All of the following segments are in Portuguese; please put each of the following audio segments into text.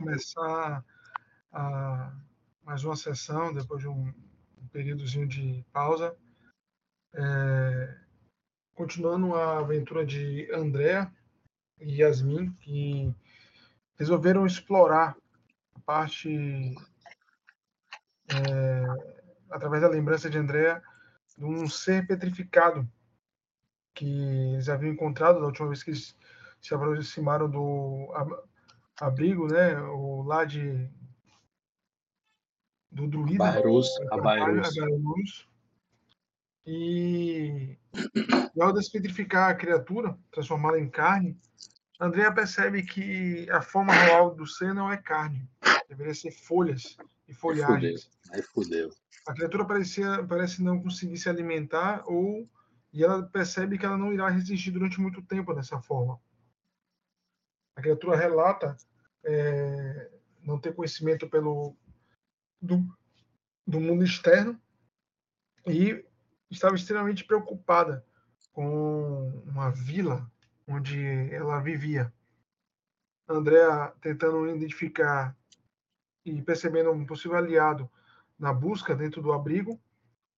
começar a, mais uma sessão depois de um, um períodozinho de pausa. É, continuando a aventura de André e Yasmin, que resolveram explorar a parte é, através da lembrança de André de um ser petrificado que eles haviam encontrado da última vez que eles se aproximaram do abrigo, né, o lá de do druida, Bairros, a Bairros. E, e ao despetrificar a criatura, transformá-la em carne, Andrea percebe que a forma real do ser não é carne, deveria ser folhas e folhagens. Aí fudeu. A criatura parecia, parece não conseguir se alimentar ou e ela percebe que ela não irá resistir durante muito tempo dessa forma. A criatura relata é, não ter conhecimento pelo do, do mundo externo e estava extremamente preocupada com uma vila onde ela vivia. Andrea tentando identificar e percebendo um possível aliado na busca dentro do abrigo,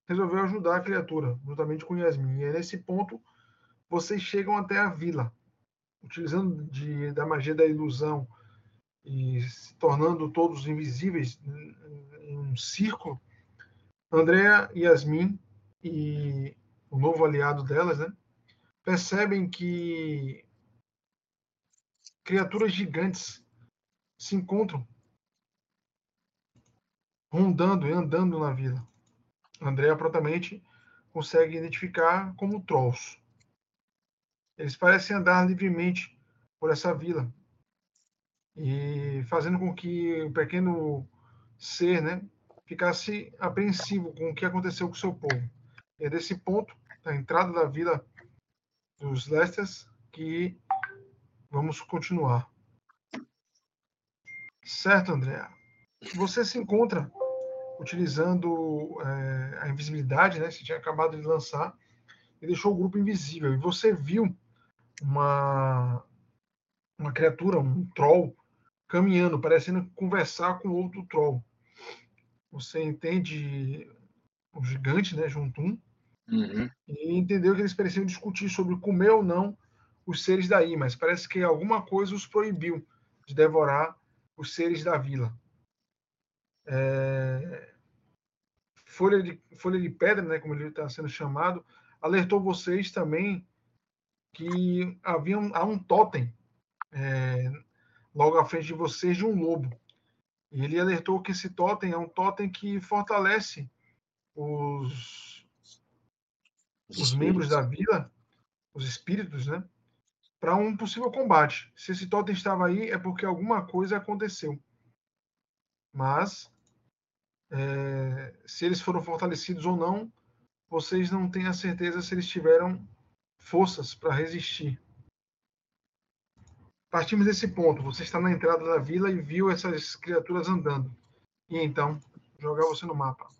resolveu ajudar a criatura, juntamente com Yasmin. E é nesse ponto vocês chegam até a vila, utilizando de, da magia da ilusão e se tornando todos invisíveis em um círculo. Andrea, Yasmin e o novo aliado delas, né, percebem que criaturas gigantes se encontram rondando e andando na vila. Andrea prontamente consegue identificar como trolls. Eles parecem andar livremente por essa vila e fazendo com que o pequeno ser, né, ficasse apreensivo com o que aconteceu com o seu povo. É desse ponto, da entrada da vila dos Lesters, que vamos continuar. Certo, Andrea. Você se encontra utilizando é, a invisibilidade, né? Você tinha acabado de lançar e deixou o grupo invisível. E você viu uma uma criatura, um troll, caminhando, parecendo conversar com outro troll. Você entende o gigante, né, Juntum, Uhum. E entendeu que eles pareciam discutir sobre comer ou não os seres daí, mas parece que alguma coisa os proibiu de devorar os seres da vila. É... Folha, de, Folha de Pedra, né, como ele está sendo chamado, alertou vocês também que havia um, há um totem é, logo à frente de vocês de um lobo. E ele alertou que esse totem é um totem que fortalece os os, membros da vila, os espíritos, né? Para um possível combate. Se esse totem estava aí, é porque alguma coisa aconteceu. Mas, é, se eles foram fortalecidos ou não, vocês não têm a certeza se eles tiveram forças para resistir. Partimos desse ponto. Você está na entrada da vila e viu essas criaturas andando. E então, jogar você no mapa.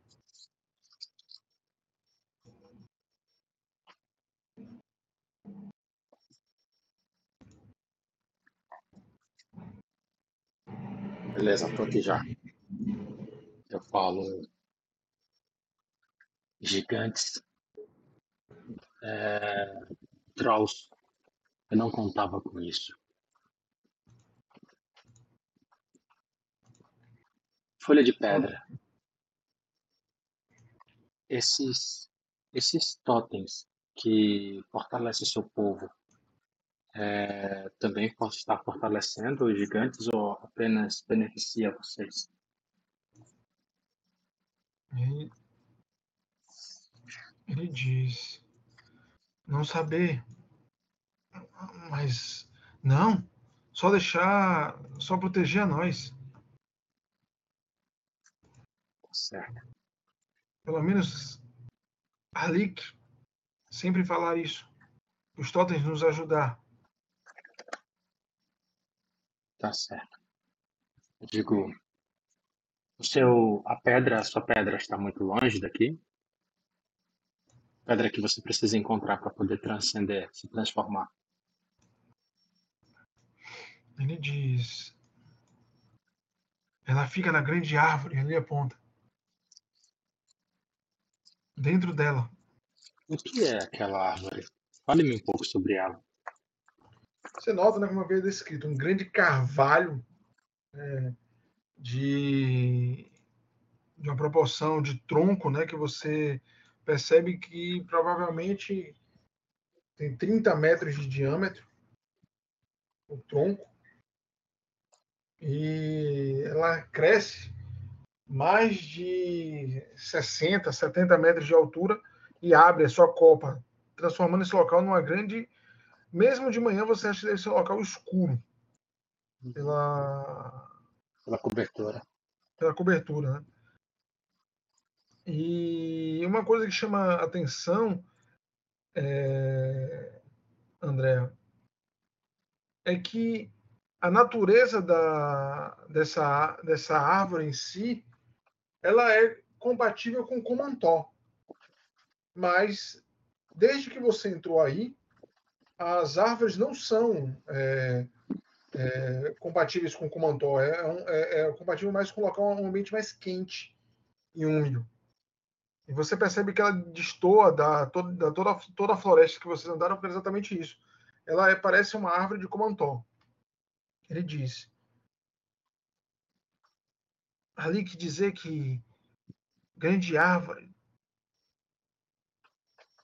Beleza, tô aqui já. Eu falo gigantes, é, trolls. Eu não contava com isso. Folha de pedra. Esses, esses totens que fortalecem seu povo é, também posso estar fortalecendo os gigantes ou apenas beneficia vocês? Ele, ele diz não saber, mas não, só deixar, só proteger a nós. Certo. Pelo menos Alik sempre falar isso. Os totens nos ajudar. Tá certo. Eu digo, o seu, a pedra, a sua pedra está muito longe daqui? Pedra que você precisa encontrar para poder transcender, se transformar. Ele diz: Ela fica na grande árvore, ali aponta. Dentro dela. O que é aquela árvore? Fale-me um pouco sobre ela. Você nota, né, como havia descrito, um grande carvalho é, de, de uma proporção de tronco, né, que você percebe que provavelmente tem 30 metros de diâmetro o tronco e ela cresce mais de 60, 70 metros de altura e abre a sua copa, transformando esse local numa grande. Mesmo de manhã você acha que deve ser um local escuro pela pela cobertura. Pela cobertura, né? E uma coisa que chama atenção, é, André, é que a natureza da, dessa, dessa árvore em si, ela é compatível com Comantó. Mas, desde que você entrou aí, as árvores não são é, é, compatíveis com Comantó. É, é, é, compatível mais com um local, um ambiente mais quente e úmido. E você percebe que ela destoa da, toda, da toda, toda a floresta que vocês andaram por exatamente isso. Ela é, parece uma árvore de Comantó. Ele diz: ali que dizer que grande árvore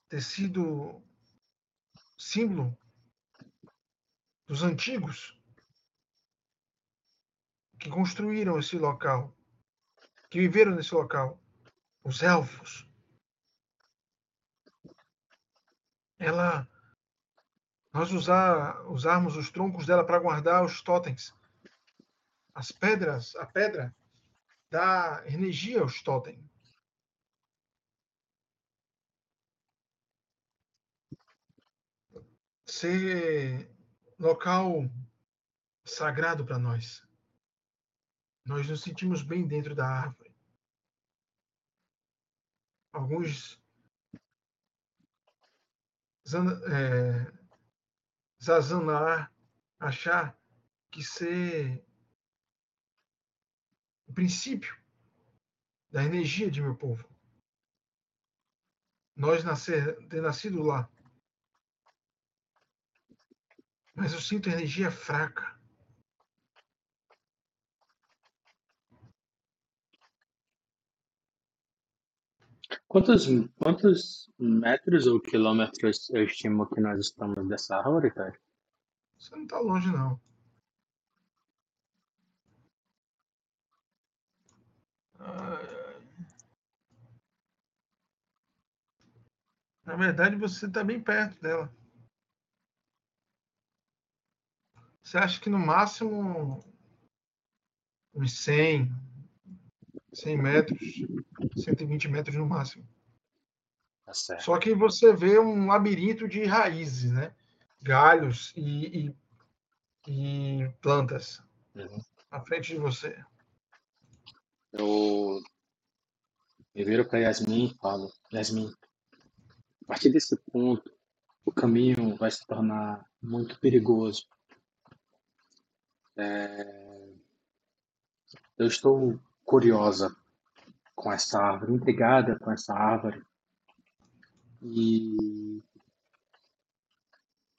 ter sido símbolo dos antigos que construíram esse local, que viveram nesse local, os elfos. Ela nós usar, usarmos os troncos dela para guardar os totens. As pedras, a pedra dá energia aos totens. Ser local sagrado para nós. Nós nos sentimos bem dentro da árvore. Alguns é, zazanar, achar que ser o princípio da energia de meu povo. Nós nascer, ter nascido lá. Mas eu sinto energia fraca. Quantos, quantos metros ou quilômetros eu estimo que nós estamos dessa árvore, cara? Você não está longe, não. Na verdade, você está bem perto dela. Você acha que no máximo uns 100, 100 metros, 120 metros no máximo. Tá. Só que você vê um labirinto de raízes, né? Galhos e, e, e plantas uhum. à frente de você. Eu me viro para Yasmin e falo: Yasmin, a partir desse ponto, o caminho vai se tornar muito perigoso. É... Eu estou curiosa com essa árvore, intrigada com essa árvore. E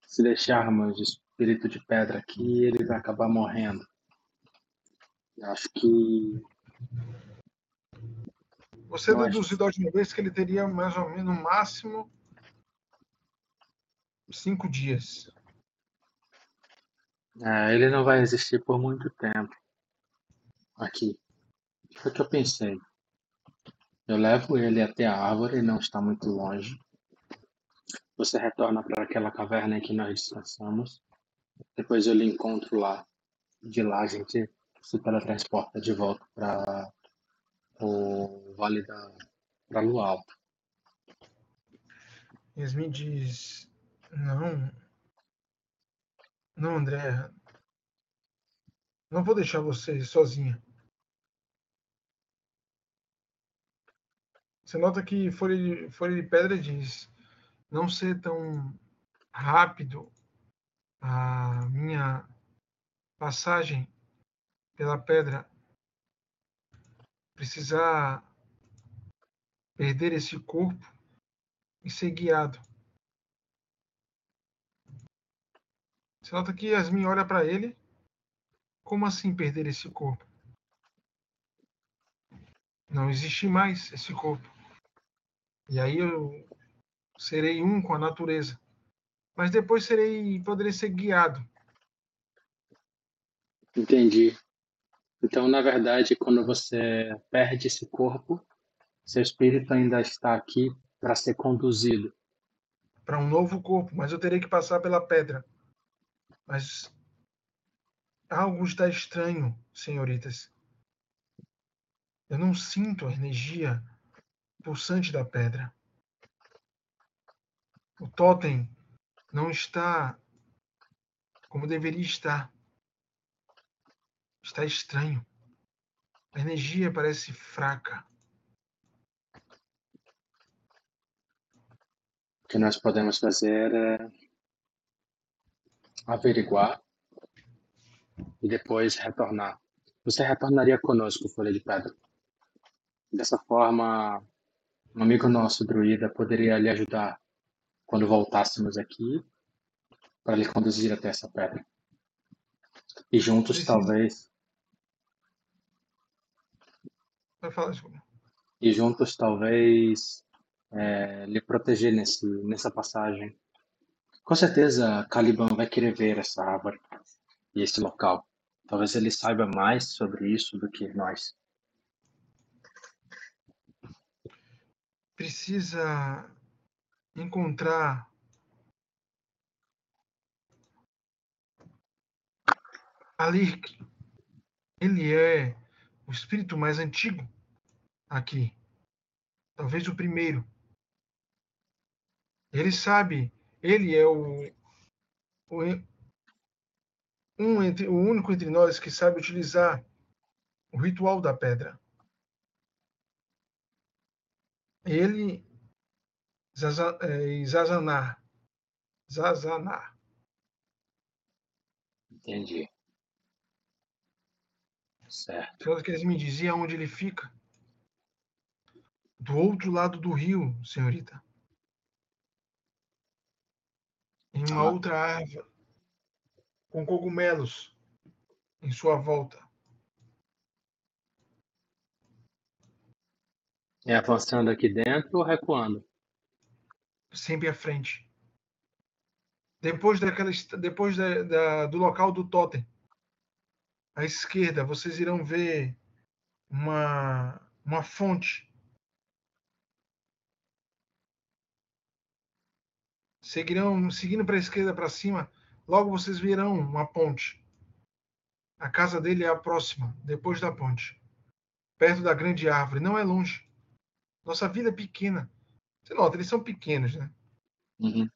se deixarmos o espírito de pedra aqui, ele vai acabar morrendo. Eu acho que. Você deduziu da última vez que ele teria mais ou menos no máximo cinco dias. É, ele não vai existir por muito tempo aqui. Foi o que eu pensei. Eu levo ele até a árvore, não está muito longe. Você retorna para aquela caverna em que nós descansamos. Depois eu lhe encontro lá. De lá a gente se teletransporta de volta para o Vale da pra Lua Alta. Yasmin diz: Não. Não, André. Não vou deixar você sozinha. Você nota que Folha de, Folha de Pedra diz não ser tão rápido a minha passagem pela pedra precisar perder esse corpo e ser guiado. Você nota que Yasmin olha para ele. Como assim perder esse corpo? Não existe mais esse corpo. E aí eu serei um com a natureza. Mas depois serei, poderei ser guiado. Entendi. Então, na verdade, quando você perde esse corpo, seu espírito ainda está aqui para ser conduzido. Para um novo corpo, mas eu terei que passar pela pedra. Mas algo está estranho, senhoritas. Eu não sinto a energia pulsante da pedra. O totem não está como deveria estar. Está estranho. A energia parece fraca. O que nós podemos fazer é averiguar e depois retornar. Você retornaria conosco, Folha de Pedra. Dessa forma, um amigo nosso, druida, poderia lhe ajudar quando voltássemos aqui para lhe conduzir até essa pedra. E juntos, Precisa. talvez. Vai falar, desculpa. E juntos, talvez, é, lhe proteger nesse, nessa passagem. Com certeza, Caliban vai querer ver essa árvore e esse local. Talvez ele saiba mais sobre isso do que nós. precisa encontrar ali ele é o espírito mais antigo aqui, talvez o primeiro. Ele sabe, ele é o, o um entre o único entre nós que sabe utilizar o ritual da pedra ele é, Zazanar. Zazanar. Entendi. Certo. Senhor, que eles me diziam onde ele fica? Do outro lado do rio, senhorita. Em uma ah. outra árvore, com cogumelos em sua volta. É avançando aqui dentro ou recuando? Sempre à frente. Depois daquela, depois da, da, do local do totem, à esquerda, vocês irão ver uma, uma fonte. Seguirão seguindo para a esquerda para cima. Logo vocês verão uma ponte. A casa dele é a próxima, depois da ponte, perto da grande árvore. Não é longe. Nossa vida é pequena. Você nota, eles são pequenos, né? Uhum.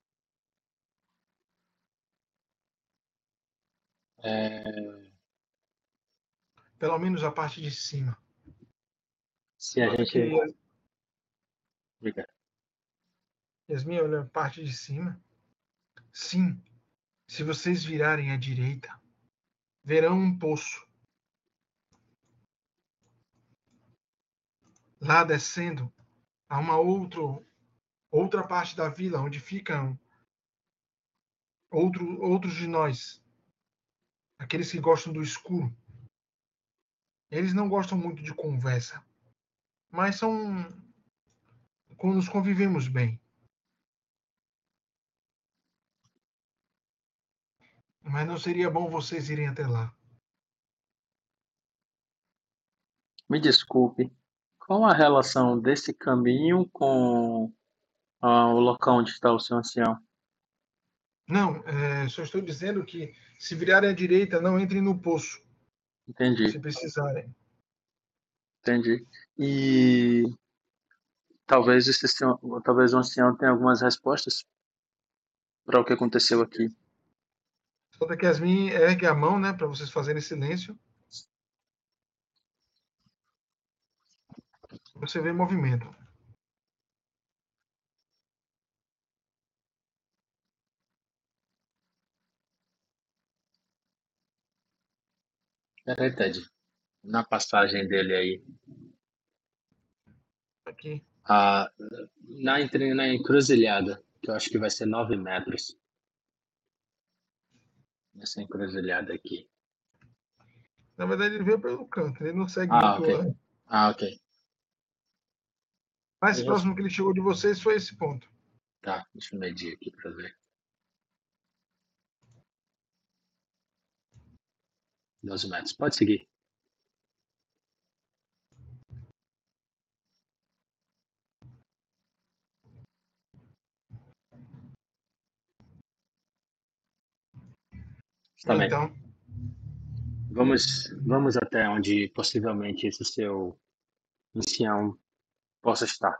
É... Pelo menos a parte de cima. Se a gente. Que... Obrigado. Yasmin, olha a parte de cima. Sim. Se vocês virarem à direita, verão um poço. Lá descendo, há uma outro, outra parte da vila onde ficam outro, outros de nós, aqueles que gostam do escuro. Eles não gostam muito de conversa, mas são quando nos convivemos bem. Mas não seria bom vocês irem até lá. Me desculpe, qual a relação desse caminho com ah, o local onde está o seu ancião? Não, é, só estou dizendo que se virarem à direita, não entrem no poço. Entendi. Se precisarem. Entendi. E talvez esse talvez o ancião tenha algumas respostas para o que aconteceu aqui. Só que Yasmin ergue a mão, né, para vocês fazerem silêncio. Você vê movimento. É verdade. Na passagem dele aí, Aqui. Ah, na, entre- na encruzilhada, que eu acho que vai ser 9 metros. Nessa encruzilhada aqui. Na verdade, ele veio pelo canto, ele não segue Ah, muito. ok. lá. Ah, ok. Mais Eu- próximo que ele chegou de vocês foi esse ponto. Tá, deixa eu medir aqui pra ver. 12 metros. Pode seguir. Está bem. Então, Vamos, vamos até onde possivelmente esse seu ancião possa estar.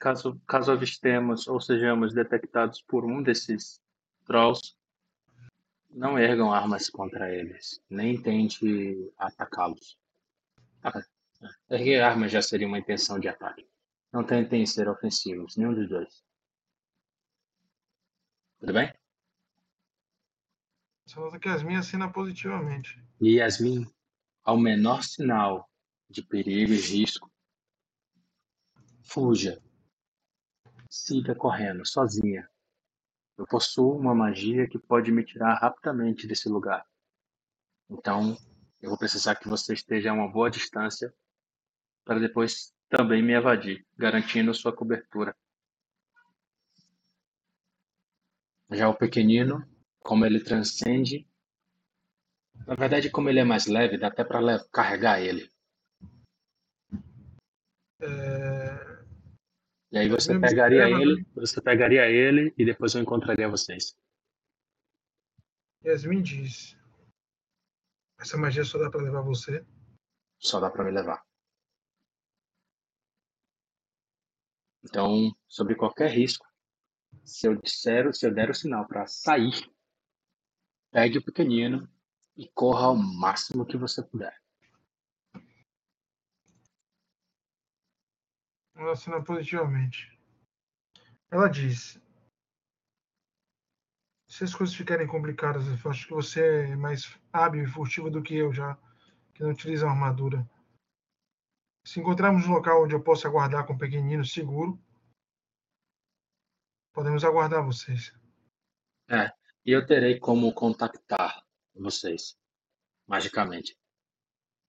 Caso, caso avistemos ou sejamos detectados por um desses trolls, não ergam armas contra eles, nem tente atacá-los. Ah, Erguer armas já seria uma intenção de ataque. Não tentem ser ofensivos, nenhum dos dois. Tudo bem? só nota que as minhas assina positivamente. E Yasmin, ao menor sinal de perigo e risco, fuja. Siga correndo, sozinha. Eu possuo uma magia que pode me tirar rapidamente desse lugar. Então, eu vou precisar que você esteja a uma boa distância para depois também me evadir, garantindo sua cobertura. Já o pequenino, como ele transcende, na verdade, como ele é mais leve, dá até para carregar ele. É, E aí você pegaria ele, você pegaria ele e depois eu encontraria vocês. Yasmin diz: Essa magia só dá para levar você. Só dá para me levar. Então, sobre qualquer risco, se eu disser, se eu der o sinal para sair, pegue o pequenino e corra ao máximo que você puder. Ela assina positivamente. Ela diz: Se as coisas ficarem complicadas, eu acho que você é mais hábil e furtivo do que eu já, que não utiliza armadura. Se encontrarmos um local onde eu possa aguardar com o pequenino seguro, podemos aguardar vocês. E eu terei como contactar vocês, magicamente.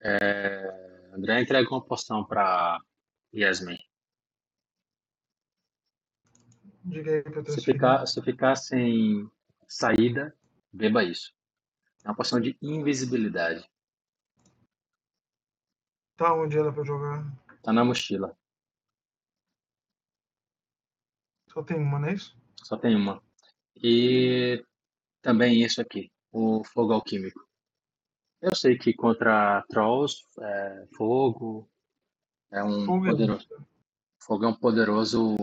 É... André entrega uma poção para Yasmin. Diga aí Se ficar, se ficar sem saída, beba isso. É uma poção de invisibilidade. Tá onde ela para jogar? Tá na mochila. Só tem uma, não é isso? Só tem uma. E também isso aqui, o fogo alquímico. Eu sei que contra trolls, é, fogo é um Fogo é poderoso, fogo é um poderoso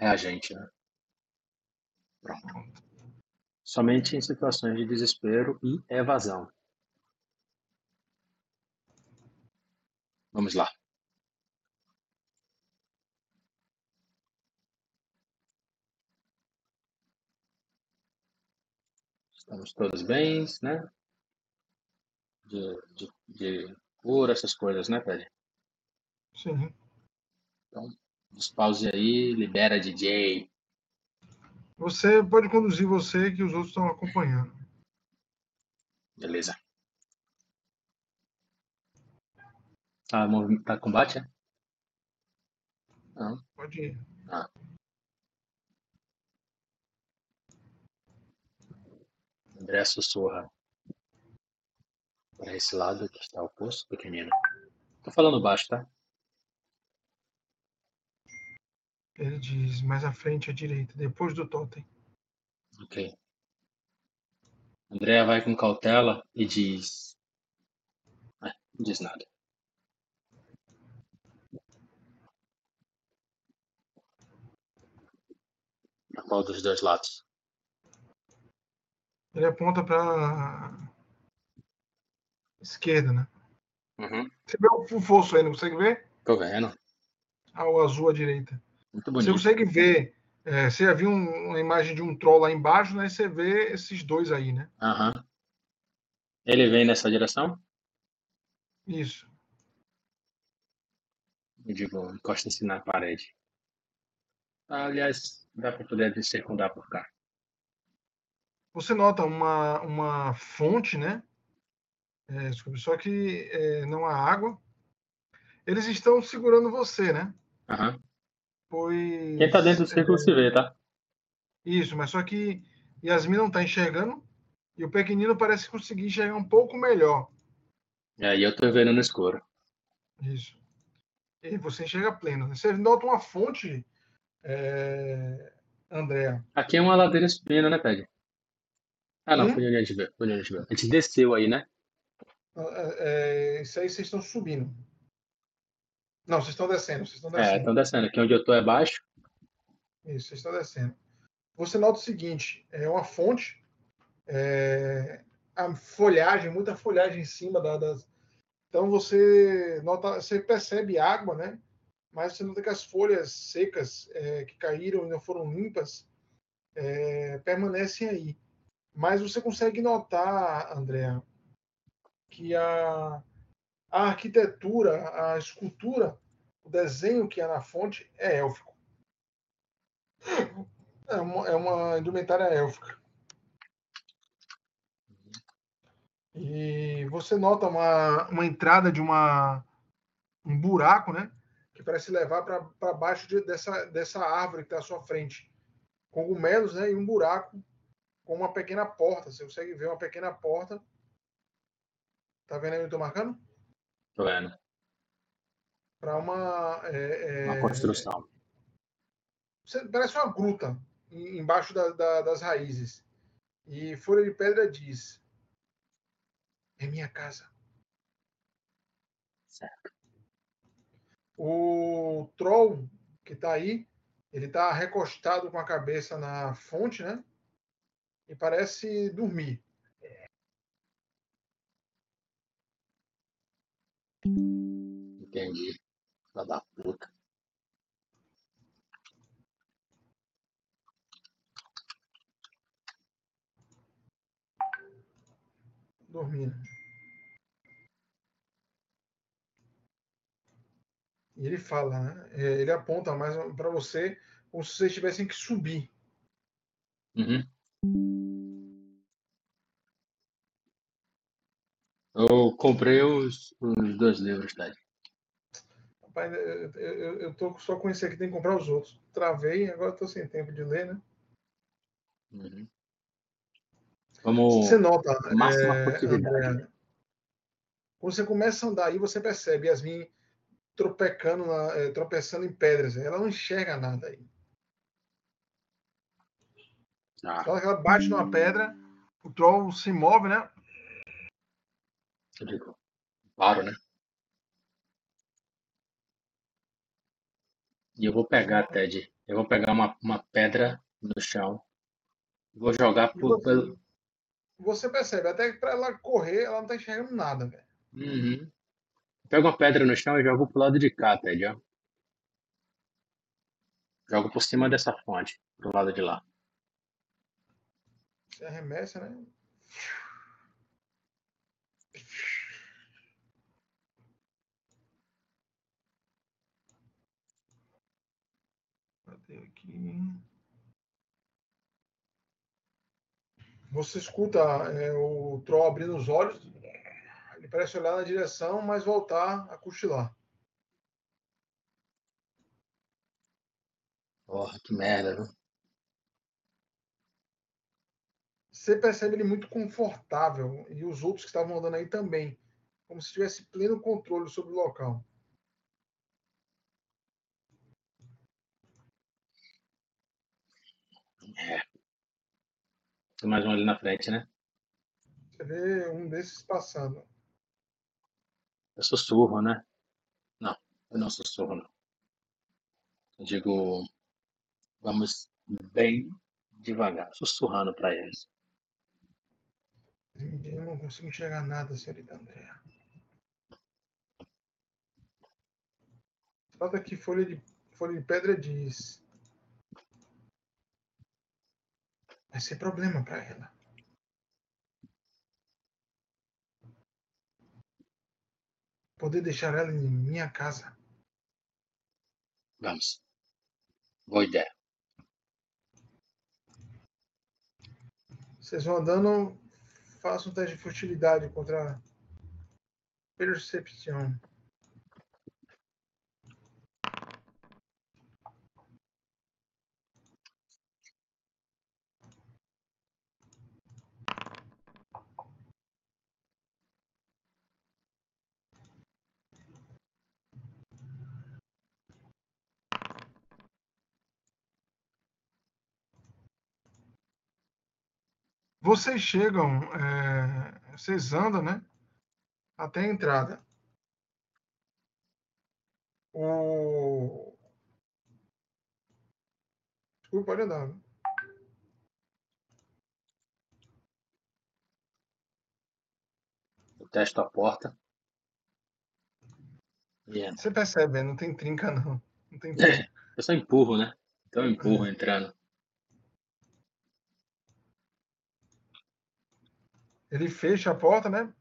reagente, né? Pronto. Somente em situações de desespero e evasão. Vamos lá. Estamos todos bem, né? De, de, de cura, essas coisas, né, Pedro? Sim. Despause aí, libera DJ. Você pode conduzir você que os outros estão acompanhando. Beleza. Tá, tá combate, é? Não. Pode ir. André sussurra. Para esse lado que está o poço, pequenino. Tô falando baixo, tá? Ele diz mais à frente à direita, depois do totem. Ok. Andrea vai com cautela e diz. Ah, não diz nada. Qual dos dois lados? Ele aponta para esquerda, né? Uhum. Você vê o fosso aí, não consegue ver? Tô vendo. Ah, o azul à direita. Muito Você bonito. consegue ver. é, você já viu um- uma imagem de um troll lá embaixo, né? Você vê esses dois aí, né? Aham. Ele vem nessa direção? Isso. Eu digo, encosta assim na parede. Aliás, dá para poder circundar por cá. Você nota uma, uma fonte, né? É, só que é, não há água. Eles estão segurando você, né? Aham. Pois. Quem tá dentro do círculo é, se vê, tá? Isso, mas só que Yasmin não está enxergando e o pequenino parece conseguir enxergar um pouco melhor. E aí eu tô vendo no escuro. Isso. E você enxerga pleno. né? Você nota uma fonte, é... Andréa. Aqui é uma ladeira espina, né, Ted? Ah, não, Hum? foi onde a gente viu. Foi onde a gente viu. A gente desceu aí, né? É, é, isso aí vocês estão subindo. Não, vocês estão descendo. Vocês estão É, descendo. estão descendo. Aqui onde eu tô é baixo. Isso, vocês estão descendo. Você nota o seguinte: é uma fonte, é, a folhagem, muita folhagem em cima da- das. Então você nota, você percebe água, né? Mas você nota que as folhas secas é, que caíram e não foram limpas é, permanecem aí. Mas você consegue notar, Andréa, que a, a arquitetura, a escultura, o desenho que há na fonte é élfico. É uma, é uma indumentária élfica. E você nota uma, uma entrada de uma, um buraco, né? Que parece levar para baixo de- dessa, dessa árvore que está à sua frente. Cogumelos, né? E um buraco com uma pequena porta. Você consegue ver uma pequena porta. Tá vendo aí onde eu tô marcando? Vendo. Para uma. é, Uma é, construção. Você- parece uma gruta em- embaixo da- da- das raízes. E Folha de Pedra diz: É minha casa. Certo. O Troll, que está aí, ele está recostado com a cabeça na fonte, né? E parece dormir. Entendi. Filha da puta. Dormindo. E ele fala, né? É, Ele aponta mais para você como se vocês tivessem que subir. Uhum. Eu comprei os, dois livros, Ted. Rapaz, eu, eu, eu tô só com esse aqui, tem que comprar os outros. Travei, agora estou sem tempo de ler, né? Uhum. Vamos. Você nota, máxima é. André, quando você começa a andar aí, você percebe Yasmin tropecando na- eh, tropeçando em pedras. Ela não enxerga nada aí. Ah, ela bate numa pedra, o troll se move, né? Eu digo. Paro, né? E eu vou pegar, Ted. Eu vou pegar uma, uma pedra no chão. Vou jogar por, você, pelo. você percebe, até que para ela correr, ela não tá enxergando nada, velho. Uhum. Pego uma pedra no chão e jogo pro lado de cá, Ted, ó. Jogo por cima dessa fonte, pro lado de lá. Você arremessa, né? Aqui? Você escuta é, o troll abrindo os olhos. Ele parece olhar na direção, mas voltar a cochilar. Porra, que merda, viu? Você percebe ele muito confortável e os outros que estavam andando aí também, como se tivesse pleno controle sobre o local. Tem mais um ali na frente, né? Você vê um desses passando. Eu sussurro, né? Não, eu não sussurro, não. Eu digo, vamos bem devagar, sussurrando para eles. Eu não consigo enxergar nada, senhorita Andréa. Nota que folha de, folha de pedra diz. Vai ser problema para ela. poder deixar ela em minha casa. Vamos. Boa ideia. Vocês vão andando, faça um teste de futilidade contra percepção. Vocês chegam, é, vocês andam, né? Até a entrada. O... Desculpa, pode andar. Né? Eu testo a porta. Yeah. Você percebe, não tem trinca, não. não tem trinca. eu só empurro, né? Então eu empurro é. entrando. Ele fecha a porta, né?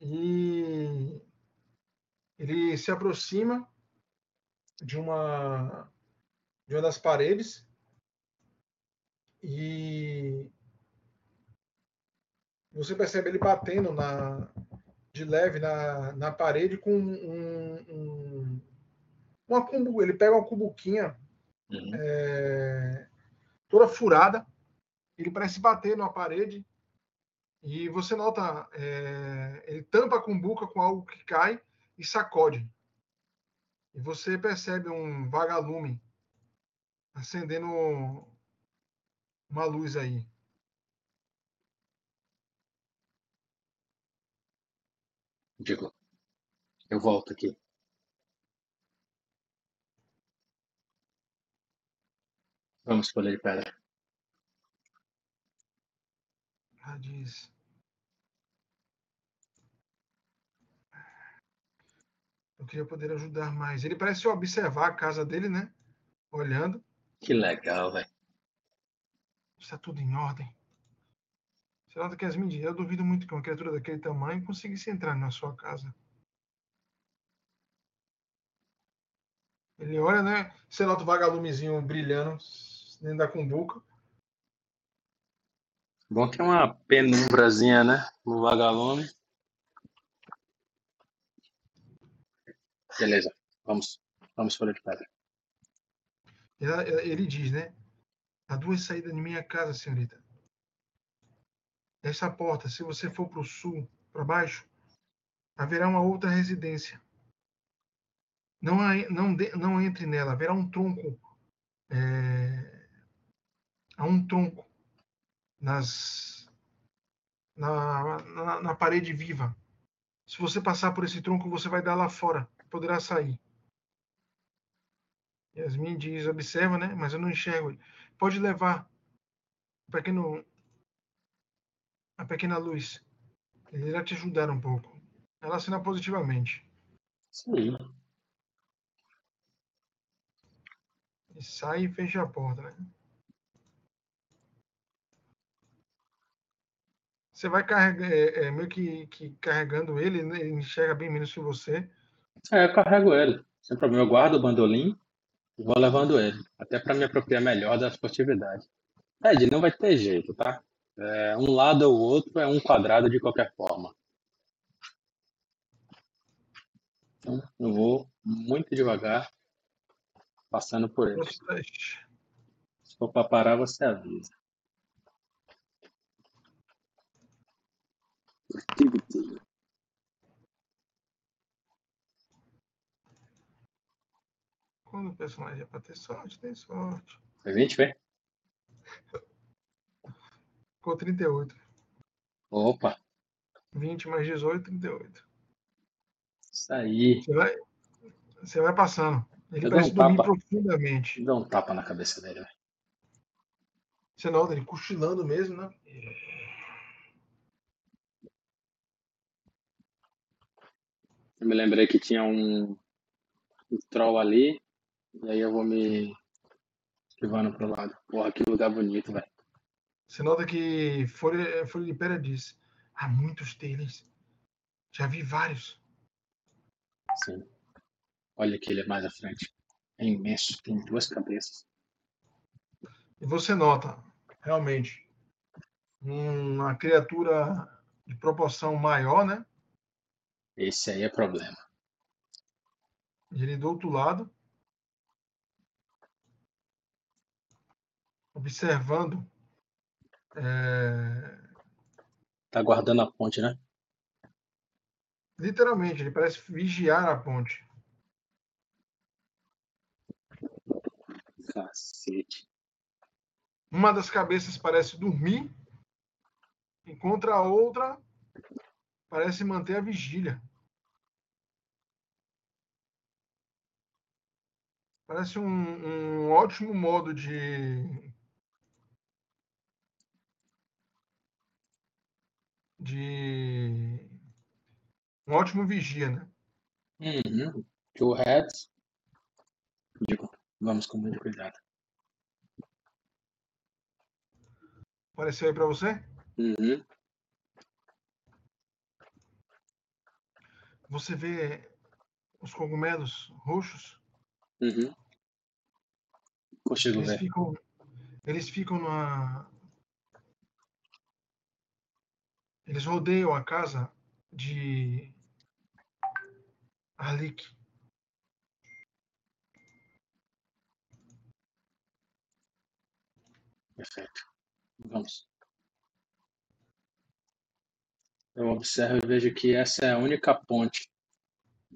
E ele se aproxima de uma de uma das paredes e você percebe ele batendo na de leve na, na parede com um, um uma cumbu, ele pega uma cumbuquinha uhum. é, toda furada ele parece bater na parede e você nota, é, ele tampa a cumbuca com algo que cai e sacode. E você percebe um vagalume acendendo uma luz aí. Digo, eu volto aqui. Vamos escolher de pedra. Ah, diz. Eu queria poder ajudar mais. Ele parece observar a casa dele, né? Olhando. Que legal, velho. Está tudo em ordem. Você nota que as medidas. Eu duvido muito que uma criatura daquele tamanho conseguisse entrar na sua casa. Ele olha, né? Você nota o vagalumezinho brilhando dentro da cumbuca. Bom que é uma penumbrazinha, né? No vagalume. Beleza, vamos, vamos para de pedra. Ele diz, né? Há duas saídas de minha casa, senhorita. Essa porta, se você for para o sul, para baixo, haverá uma outra residência. Não, não, não entre nela, haverá um tronco. É, há um tronco nas, na, na, na parede viva. Se você passar por esse tronco, você vai dar lá fora poderá sair. Yasmin diz, observa, né? Mas eu não enxergo. Pode levar um pequeno, a pequena luz. Ele irá te ajudar um pouco. Ela assina positivamente. Sim. E sai e fecha a porta, né? Você vai carregar, é, é, meio que, que carregando ele, né? ele enxerga bem menos que você. É, eu carrego ele. Sem problema. Eu guardo o bandolim e vou levando ele. Até para me apropriar melhor da esportividade. Ed, não vai ter jeito, tá? É, um lado ou outro é um quadrado de qualquer forma. Então, eu vou muito devagar, passando por ele. Se for para parar, você avisa. Quando o personagem é pra ter sorte, tem sorte. Foi 20, foi? Ficou 38. Opa! 20 mais 18, 38. Isso aí. Você vai, você vai passando. Ele Eu parece um dormir tapa. profundamente. Dá um tapa na cabeça dele, velho. Você nota ele cochilando mesmo, né? Eu me lembrei que tinha um, um troll ali e aí eu vou me esquivando pro lado. Porra, que lugar bonito, velho. Você nota que Folha, Folha de Pera diz: há muitos deles. Já vi vários. Sim. Olha que ele é mais à frente. É imenso, tem duas cabeças. E você nota, realmente, uma criatura de proporção maior, né? Esse aí é problema. Ele do outro lado, observando. É... Tá guardando a ponte, né? Literalmente, ele parece vigiar a ponte. Cacete. Uma das cabeças parece dormir, enquanto a outra parece manter a vigília. Parece um, um ótimo modo de. de. um ótimo vigia, né? Uhum. Heads. Digo, vamos com muito cuidado. Apareceu aí para você? Uhum. Você vê os cogumelos roxos? Uhum. Consigo Eles ver. ficam, eles ficam na. Eles rodeiam a casa de Arlik. Perfeito. Vamos. Eu observo e vejo que essa é a única ponte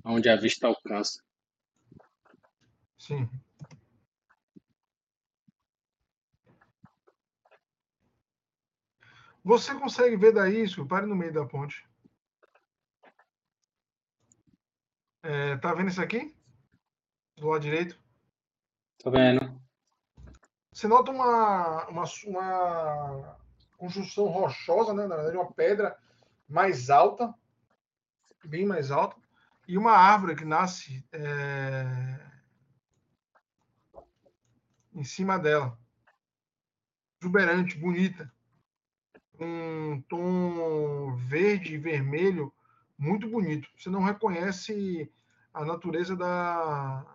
onde a vista alcança. Sim. Você consegue ver daí isso? Pare no meio da ponte. É, tá vendo isso aqui? Do lado direito? Tô vendo. Você nota uma, uma, uma construção rochosa, né? Na verdade, uma pedra mais alta, bem mais alta, e uma árvore que nasce é, em cima dela. Exuberante, bonita. Um tom verde e vermelho muito bonito. Você não reconhece a natureza da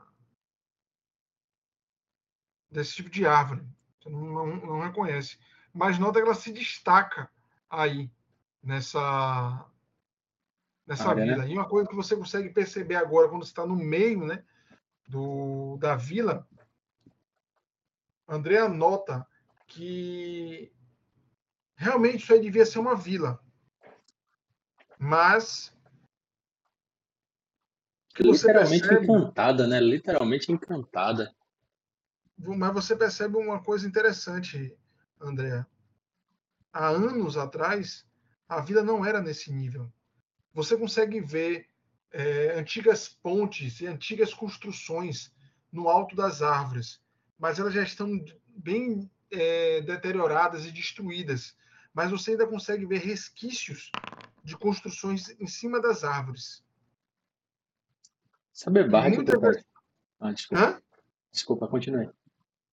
desse tipo de árvore. Você não, não, não reconhece. Mas nota que ela se destaca aí nessa nessa vila. né? E uma coisa que você consegue perceber agora quando está no meio, né, do da vila, Andrea nota que realmente isso aí devia ser uma vila. Mas Literalmente percebe, encantada, né? Literalmente encantada. mas você percebe uma coisa interessante, André. Há anos atrás, a vida não era nesse nível. Você consegue ver é, antigas pontes e antigas construções no alto das árvores, mas elas já estão bem é, deterioradas e destruídas. Mas você ainda consegue ver resquícios de construções em cima das árvores. Saber barra tu das- Ah, desculpa. Hã? Desculpa, continue.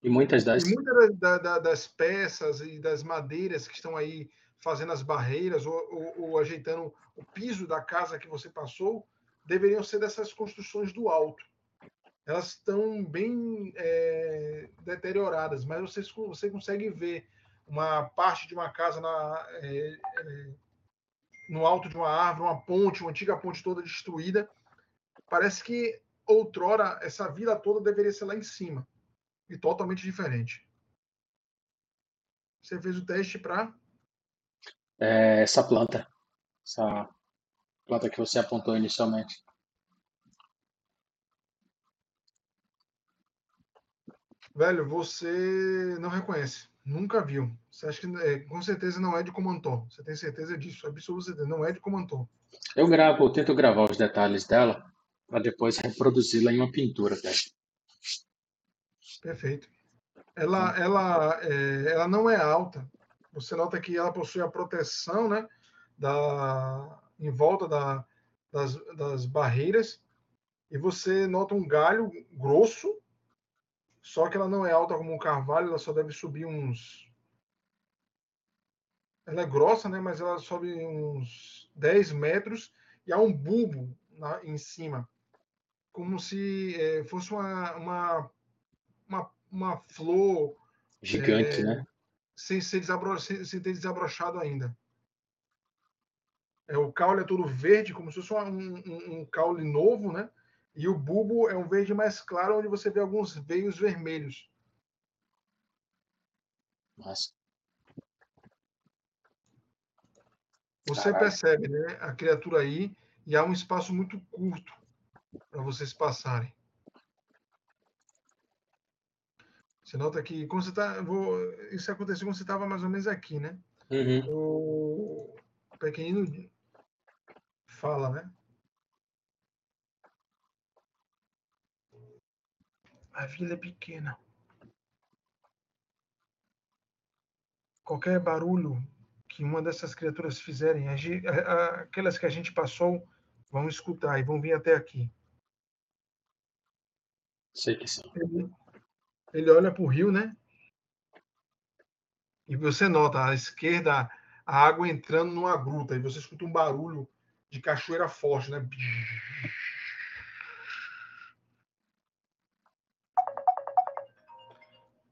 E muitas das. E muitas da- da- das peças e das madeiras que estão aí fazendo as barreiras ou, ou- ou ajeitando o piso da casa que você passou deveriam ser dessas construções do alto. Elas estão bem é, deterioradas, mas você, você consegue ver uma parte de uma casa na, é, é, no alto de uma árvore, uma ponte, uma antiga ponte toda destruída. Parece que outrora essa vila toda deveria ser lá em cima e totalmente diferente. Você fez o teste para É, essa planta. Essa planta que você apontou inicialmente. velho, você não reconhece, nunca viu. Você acha que é, com certeza não é de Comantó. Você tem certeza disso? Absoluta certeza, não é de Comantó. Eu gravo, eu tento gravar os detalhes dela para depois reproduzi-la em uma pintura até. Perfeito. Ela, ela, é, ela não é alta. Você nota que ela possui a proteção, né, da, em volta da, das, das barreiras. E você nota um galho grosso, só que ela não é alta como um carvalho, ela só deve subir uns. Ela é grossa, né, mas ela sobe uns 10 metros e há um bulbo em cima. como se é, fosse uma, uma, uma, uma flor gigante, é, né? Sem, ser desabro, sem, sem, ter desabrochado ainda. É, o caule é todo verde, como se fosse um, um, um caule novo, né? E o bulbo é um verde mais claro, onde você vê alguns veios vermelhos. Nossa. Você Caraca. percebe, né? A criatura aí, e há um espaço muito curto para vocês passarem. Você nota que quando você está, vou, isso aconteceu quando você estava mais ou menos aqui, né? Uhum. O pequenino fala, né? A vila é pequena. Qualquer barulho que uma dessas criaturas fizerem, aquelas que a gente passou, vão escutar e vão vir até aqui. Sei que sim. Ele, ele olha para o rio, né? E você nota à esquerda a água entrando numa gruta e você escuta um barulho de cachoeira forte, né?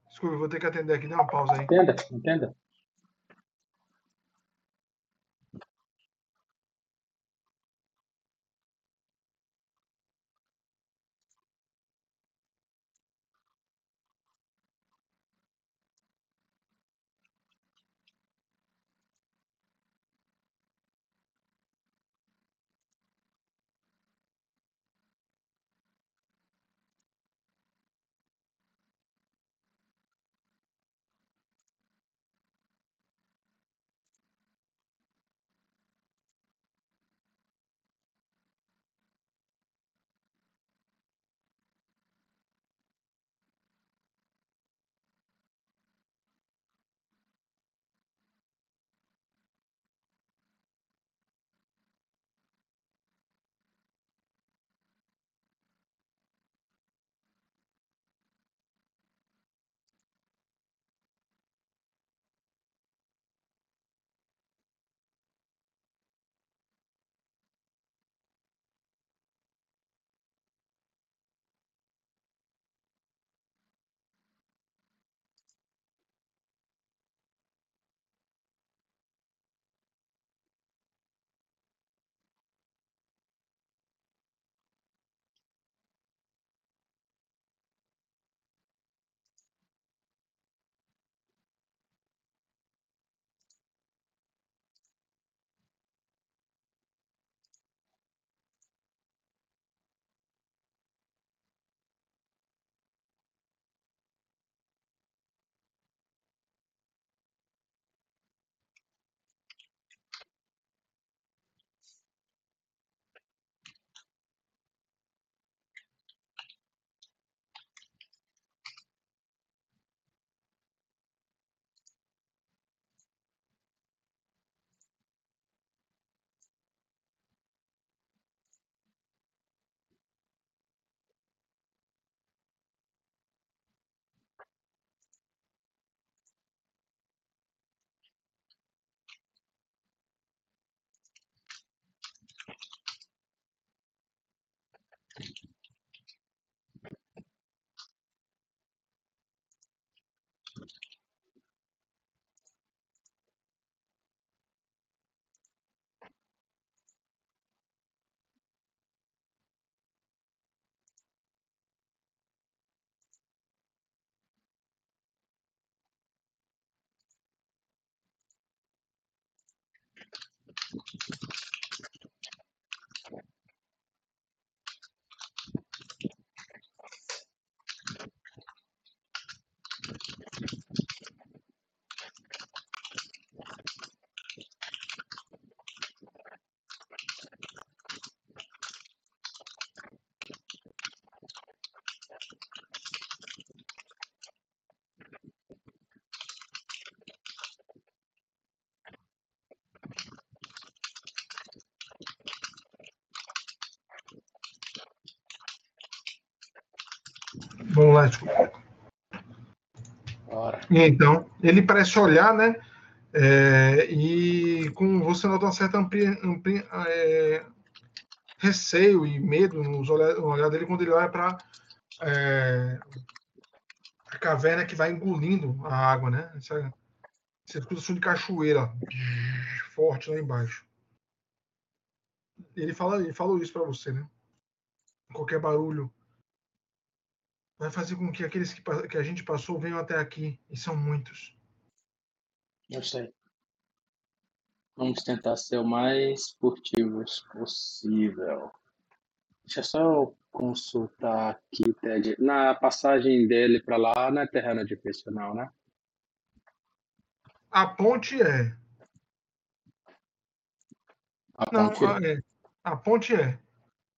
Desculpa, vou ter que atender aqui, dá uma pausa aí. Entenda, entenda. Vamos lá, desculpa. Bora. Então, ele parece olhar, né? É, e com você nota uma certa ampli, ampli, é, receio e medo no olhar dele quando ele olha para é, a caverna que vai engolindo a água, né? Essa, você escuta som de cachoeira forte lá embaixo. Ele, fala, ele falou isso para você, né? Qualquer barulho vai fazer com que aqueles que, que a gente passou venham até aqui, e são muitos. Eu sei. Vamos tentar ser o mais furtivos possível. Deixa eu só consultar aqui, Ted. Na passagem dele para lá não é terreno difícil, não, né? A ponte é. A Não, ponte a, é. a ponte é.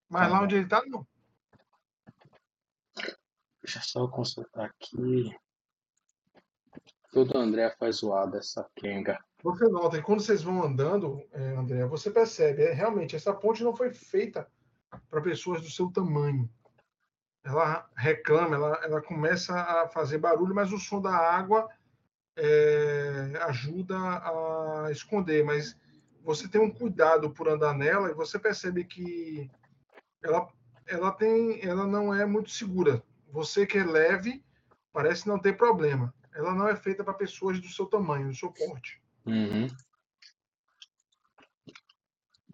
Mas Tá lá onde ele tá, não. Deixa eu só consultar aqui. Tudo André faz zoada essa Kenga. Você nota, e quando vocês vão andando, é, André, você percebe, é, realmente, essa ponte não foi feita para pessoas do seu tamanho. Ela reclama, ela, ela começa a fazer barulho, mas o som da água é, ajuda a esconder. Mas você tem um cuidado por andar nela e você percebe que ela, ela, tem, ela não é muito segura. Você que é leve, parece não ter problema. Ela não é feita para pessoas do seu tamanho, do seu porte. Uhum.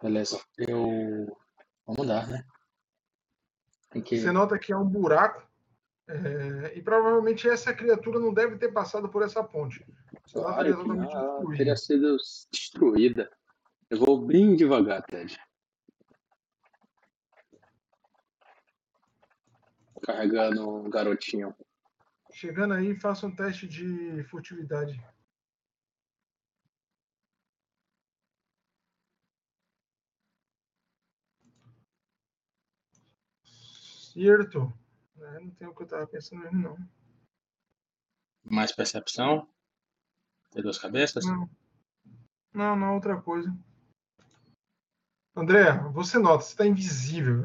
Beleza. Eu. Vamos dar, né? Que. Você nota que há um buraco é, e provavelmente essa criatura não deve ter passado por essa ponte. Claro destruída. teria sido destruída. Eu vou bem devagar, Ted. Carregando o garotinho. Chegando aí, faça um teste de furtividade. Certo. É, não tem o que eu estava pensando mesmo, não. Mais percepção? Tem duas cabeças? Não. Não, não, outra coisa. André, você nota, você está invisível.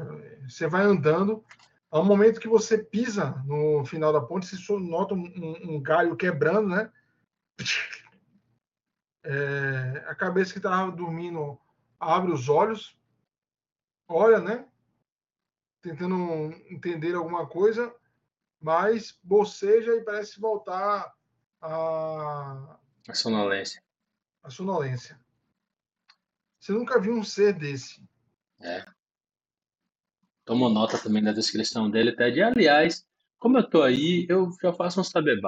Você vai andando. Ao momento que você pisa no final da ponte, você nota um, um- um galho quebrando, né? É, a cabeça que estava dormindo abre os olhos, olha, né? Tentando entender alguma coisa, mas boceja e parece voltar a, A sonolência. a sonolência. Você nunca viu um ser desse. É. Tomo nota também da descrição dele, Ted. Aliás, como eu tô aí, eu já faço um saber.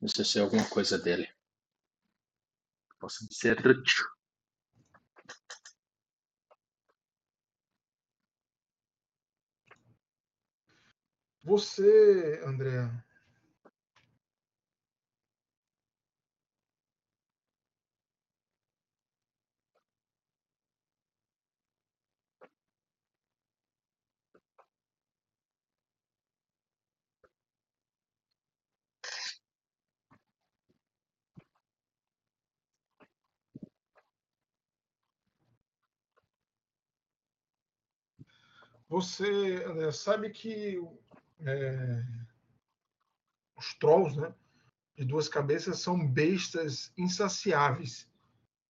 Não sei se é alguma coisa dele. Posso ser útil. Você, André, você André, sabe que é, os trolls, né, de duas cabeças são bestas insaciáveis,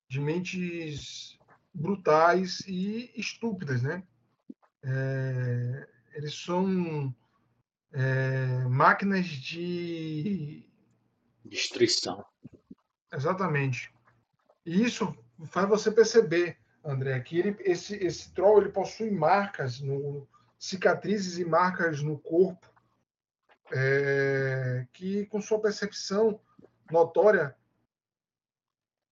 de mentes brutais e estúpidas, né? É, eles são é, máquinas de Destruição. Exatamente. E isso faz você perceber, André, que ele, esse, esse troll ele possui marcas, no, cicatrizes e marcas no corpo, é, que com sua percepção notória,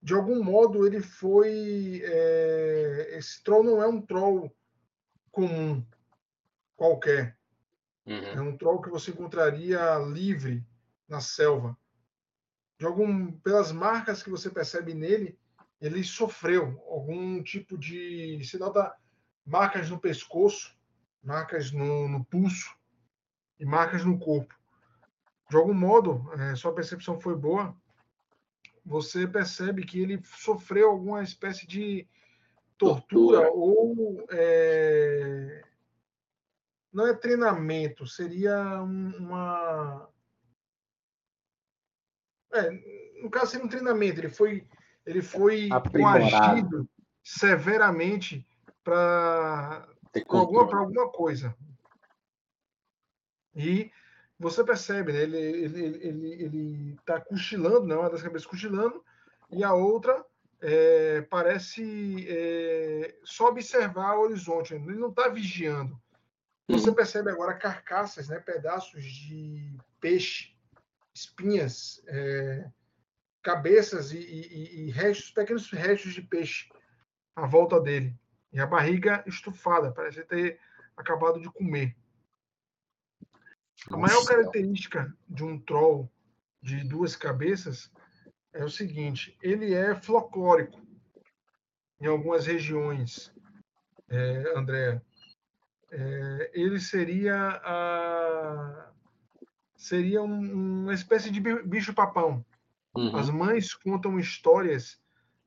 de algum modo ele foi. é, esse troll não é um troll comum, qualquer. É Uhum. um troll que você encontraria livre na selva. De algum, pelas marcas que você percebe nele, ele sofreu algum tipo de. Se nota marcas no pescoço, marcas no, no pulso e marcas no corpo. De algum modo, é, sua percepção foi boa. Você percebe que ele sofreu alguma espécie de tortura, Tortura. ou é, não é treinamento, seria um- uma é, no caso seria um treinamento. Ele foi ele foi coagido severamente para alguma, pra alguma coisa. E você percebe, né? Ele ele ele ele está cochilando, né? Uma das cabeças cochilando e a outra é, parece é, só observar o horizonte. Ele não está vigiando. Você percebe agora carcaças, né? Pedaços de peixe, espinhas, é, cabeças e, e- e restos, pequenos restos de peixe à volta dele. E a barriga estufada, parece ter acabado de comer. A maior característica de um troll de duas cabeças é o seguinte: ele é folclórico em algumas regiões, é, André. É, ele seria a, seria um- uma espécie de bi- bicho-papão. Uhum. As mães contam histórias,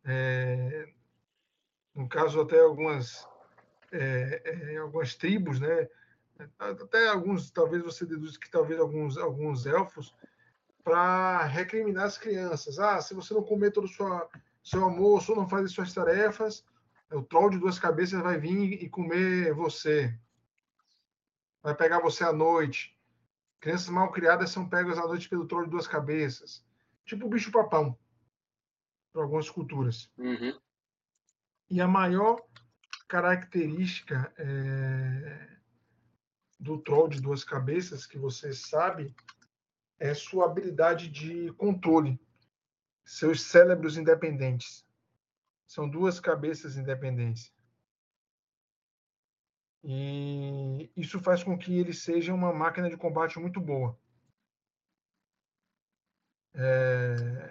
é, no caso até algumas é, algumas tribos, né? Até alguns, talvez você deduza que talvez alguns alguns elfos para recriminar as crianças. Ah, se você não comer todo o sua, seu almoço ou não fazer suas tarefas, o troll de duas cabeças vai vir e comer você. Vai pegar você à noite. Crianças mal criadas são pegas à noite pelo troll de duas cabeças. Tipo o bicho-papão, para algumas culturas. Uhum. E a maior característica é, do troll de duas cabeças, que você sabe, é sua habilidade de controle, seus cérebros independentes. São duas cabeças independentes. E isso faz com que ele seja uma máquina de combate muito boa. É,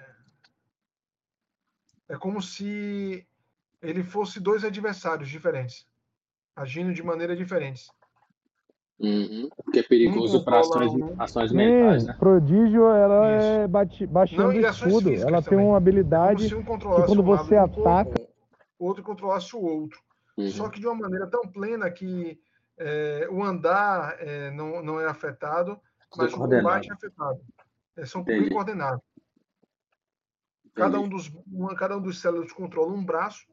é como se ele fosse dois adversários diferentes, agindo de maneiras diferentes. Uhum. Porque é perigoso para ações, um- ações mentais, Sim, né? prodígio, ela Isso. é bate, Não, baixando e ações escudo. Ela tem também. uma habilidade um controlasse quando um você corpo, ataca- o outro controlasse o outro. Uhum. Só que de uma maneira tão plena que é, o andar é, não, não é afetado, mas o combate é afetado. É, são bem coordenados. Cada um, dos, uma- cada um dos células controla um braço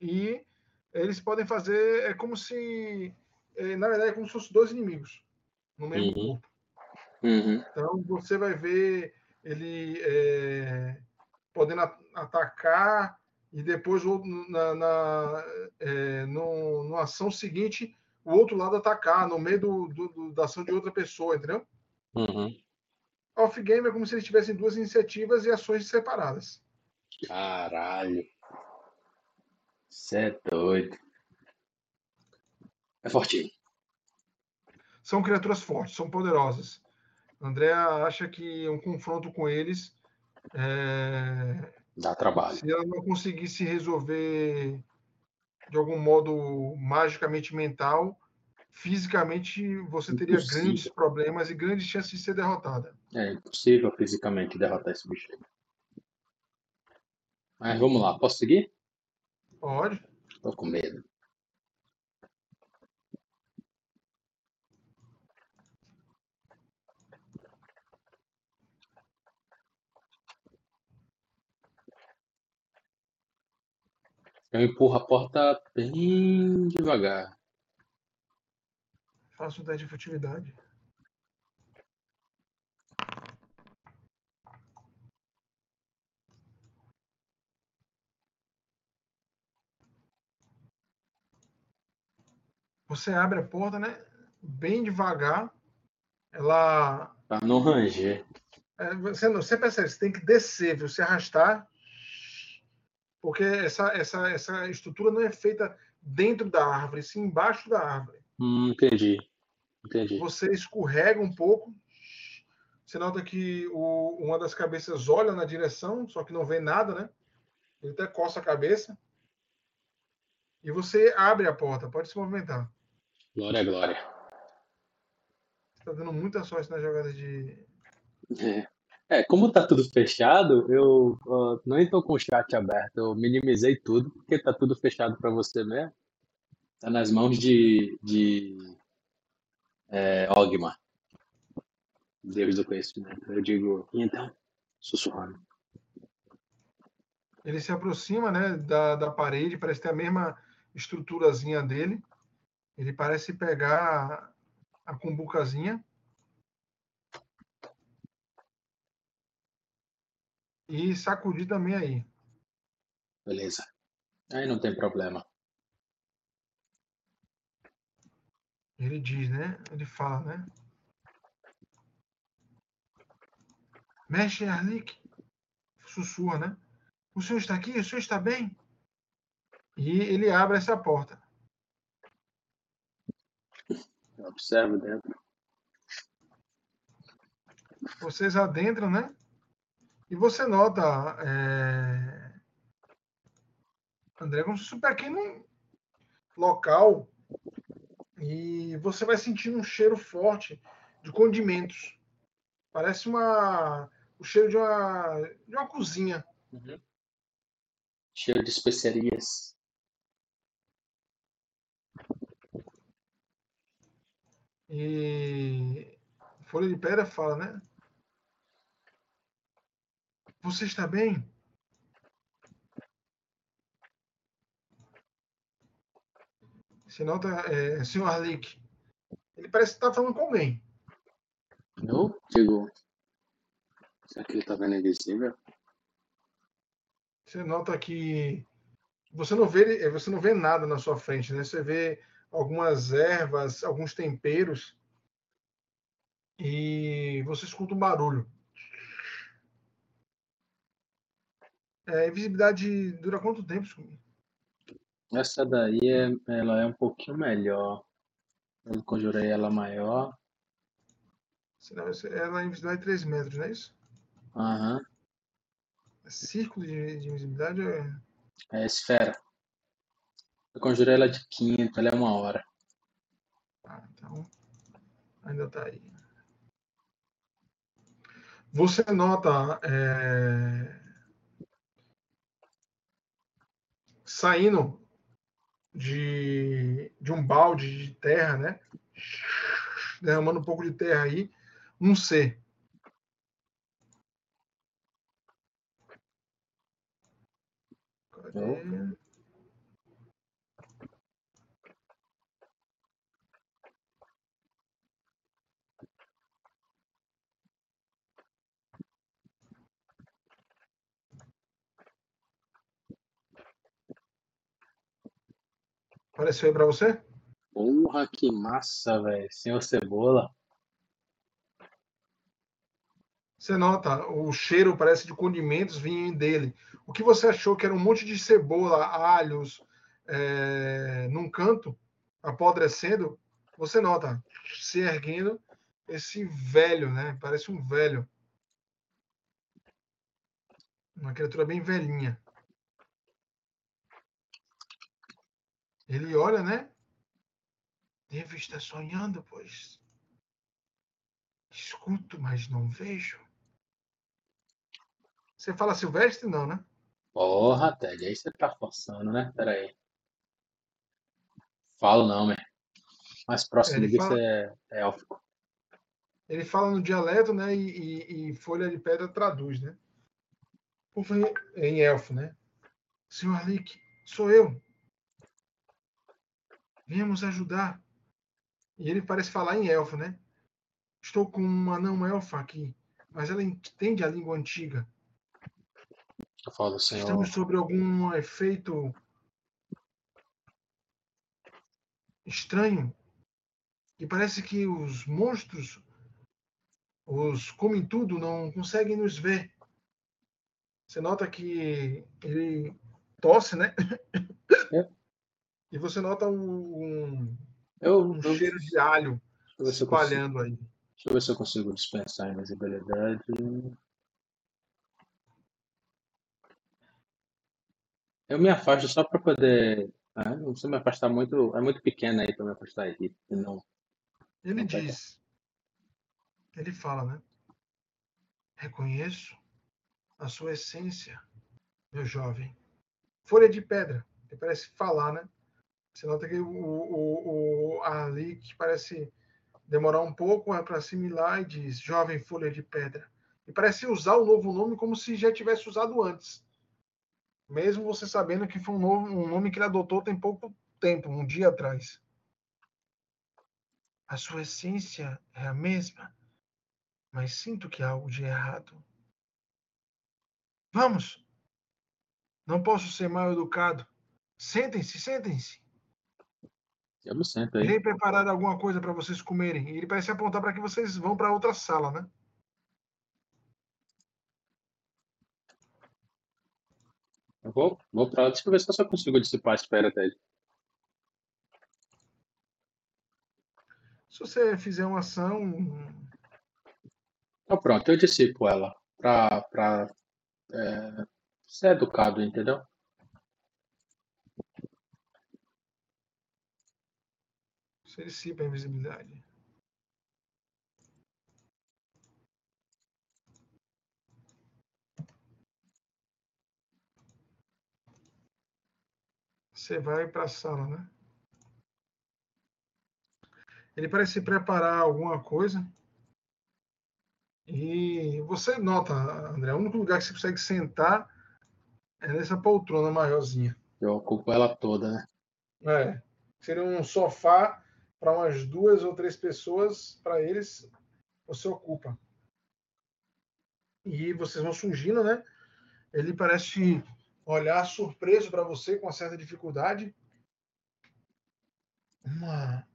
e eles podem fazer. É como se. é, na verdade, é como se fossem dois inimigos no mesmo Uhum. corpo. Uhum. Então você vai ver ele é, podendo atacar e depois na, na, é, no, numa ação seguinte o outro lado atacar no meio do, do- do- da ação de outra pessoa, entendeu? Uhum. Off-game é como se eles tivessem duas iniciativas e ações separadas. Caralho. Você é doido. É fortinho. São criaturas fortes, são poderosas. André acha que um confronto com eles, é, Dá trabalho. se ela não conseguisse resolver de algum modo magicamente mental, fisicamente você teria Impossível. grandes problemas e grandes chances de ser derrotada. É impossível fisicamente derrotar esse bicho aí. Mas vamos lá, posso seguir? Pode? Tô com medo. Eu empurro a porta bem devagar. Faça um teste de furtividade. Você abre a porta, né? Bem devagar. Ela Pra não ranger. É, Você, não, você percebe, você tem que descer, viu? se arrastar, porque essa, essa, essa estrutura não é feita dentro da árvore, sim embaixo da árvore. Hum, entendi. Entendi. Você escorrega um pouco, você nota que o, uma das cabeças olha na direção, só que não vê nada, né? Ele até coça a cabeça. E você abre a porta, pode se movimentar. Glória, glória. Você está dando muita sorte na jogada de. É, como tá tudo fechado, eu ó, nem tô com o chat aberto. Eu minimizei tudo, porque tá tudo fechado para você mesmo. Tá nas mãos de, de é, Ogma, Deus do conhecimento. Eu digo, e então, sussurrando. Ele se aproxima né, da, da parede, parece ter a mesma estruturazinha dele. Ele parece pegar a cumbucazinha. E sacudir também aí. Beleza. Aí não tem problema. Ele diz, né? Ele fala, né? Mexe, Arlik. Sussurra, né? O senhor está aqui? O senhor está bem? E ele abre essa porta. Eu observo dentro. Vocês adentram, né? E você nota, é... André, como se fosse um pequeno local e você vai sentindo um cheiro forte de condimentos. Parece uma o cheiro de uma, de uma cozinha. Uhum. Cheiro de especiarias. E Folha de Pedra fala, né? Você está bem? Você nota, é, senhor Arlick, ele parece estar falando com alguém. Eu digo, será que ele está vendo invisível? Você nota que você não vê, você não vê nada na sua frente, né? Você vê algumas ervas, alguns temperos e você escuta um barulho. É, invisibilidade dura quanto tempo? Essa daí é, ela é um pouquinho melhor. Eu conjurei ela maior. Ela é invisibilidade de 3 metros, não é isso? Aham. Uhum. Círculo de, de invisibilidade é. É esfera. Eu conjurei ela de quinto, ela é uma hora. Ah, então. Ainda tá aí. Você nota é, saindo de, de um balde de terra, né? Derramando um pouco de terra aí, um C. Cadê? Apareceu aí pra você? Porra, que massa, velho. Senhor Cebola. Você nota, o cheiro parece de condimentos vinha dele. O que você achou que era um monte de cebola, alhos, é, num canto, apodrecendo, você nota, se erguendo, esse velho, né? Parece um velho. Uma criatura bem velhinha. Ele olha, né? Devo estar sonhando, pois escuto, mas não vejo. Você fala Silvestre? Não, né? Porra, Ted, aí você tá forçando, né? Pera aí. Falo não, man. Mais próximo disso fala... é, é élfico. Ele fala no dialeto, né? E, e, e, Folha de Pedra traduz, né? Em elfo, né? Senhor Alick, sou eu. Viemos ajudar. E ele parece falar em elfo, né? Estou com uma não elfa aqui, mas ela entende a língua antiga. Eu falo, senhor. Estamos sobre algum efeito estranho. E parece que os monstros, os comem tudo, não conseguem nos ver. Você nota que ele tosse, né? É. E você nota um, eu, um eu, cheiro de alho se espalhando aí. Deixa eu ver se eu consigo dispensar a invisibilidade. Eu me afasto só para poder. Né? Não precisa me afastar muito. É muito pequena aí para me afastar aqui. Não, ele não diz. Ele fala, né? Reconheço a sua essência, meu jovem. Folha de pedra. Ele parece falar, né? Você nota que o, o, o Ali que parece demorar um pouco para assimilar e diz jovem folha de pedra. E parece usar o novo nome como se já tivesse usado antes. mesmo você sabendo que foi um, novo, um nome que ele adotou tem pouco tempo, um dia atrás. A sua essência é a mesma, mas sinto que há algo de errado. Vamos! Não posso ser mal educado. Sentem-se, sentem-se. Eu me sento aí. Irei preparar alguma coisa para vocês comerem. E ele parece apontar para que vocês vão para outra sala, né? Eu vou, vou pra lá. Deixa eu ver se eu só consigo dissipar a espera dele. Se você fizer uma ação. Então pronto, eu dissipo ela. Pra, pra é, ser educado, entendeu? Você dissipa a invisibilidade. Você vai para a sala, né? Ele parece se preparar alguma coisa. E você nota, André, o único lugar que você consegue sentar é nessa poltrona maiorzinha. Eu ocupo ela toda, né? É. Seria um sofá para umas duas ou três pessoas, para eles, você ocupa. E vocês vão surgindo, né? Ele parece olhar surpreso para você com uma certa dificuldade. Uma,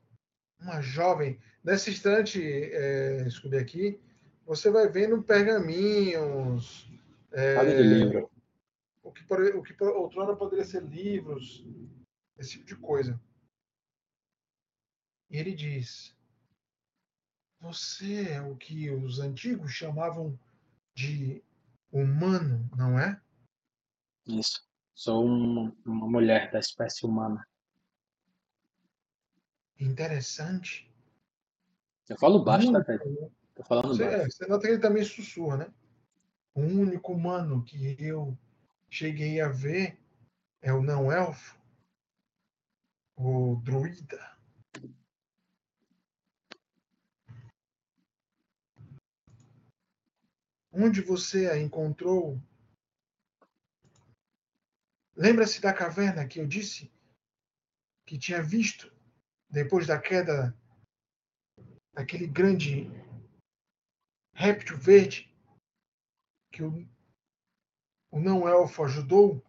uma jovem. Nesse instante, é, Scooby aqui, você vai vendo pergaminhos. É, de livro. O que, o que outrora poderia ser livros, esse tipo de coisa. Ele diz: Você é o que os antigos chamavam de humano, não é? Isso. Sou um, uma mulher da espécie humana. Interessante. Eu falo baixo, tá, Ted? Tô falando você, baixo. É, você nota que ele também sussurra, né? O único humano que eu cheguei a ver é o não-elfo, o druida. Onde você a encontrou? Lembra-se da caverna que eu disse que tinha visto depois da queda daquele grande réptil verde que o, o não-elfo ajudou?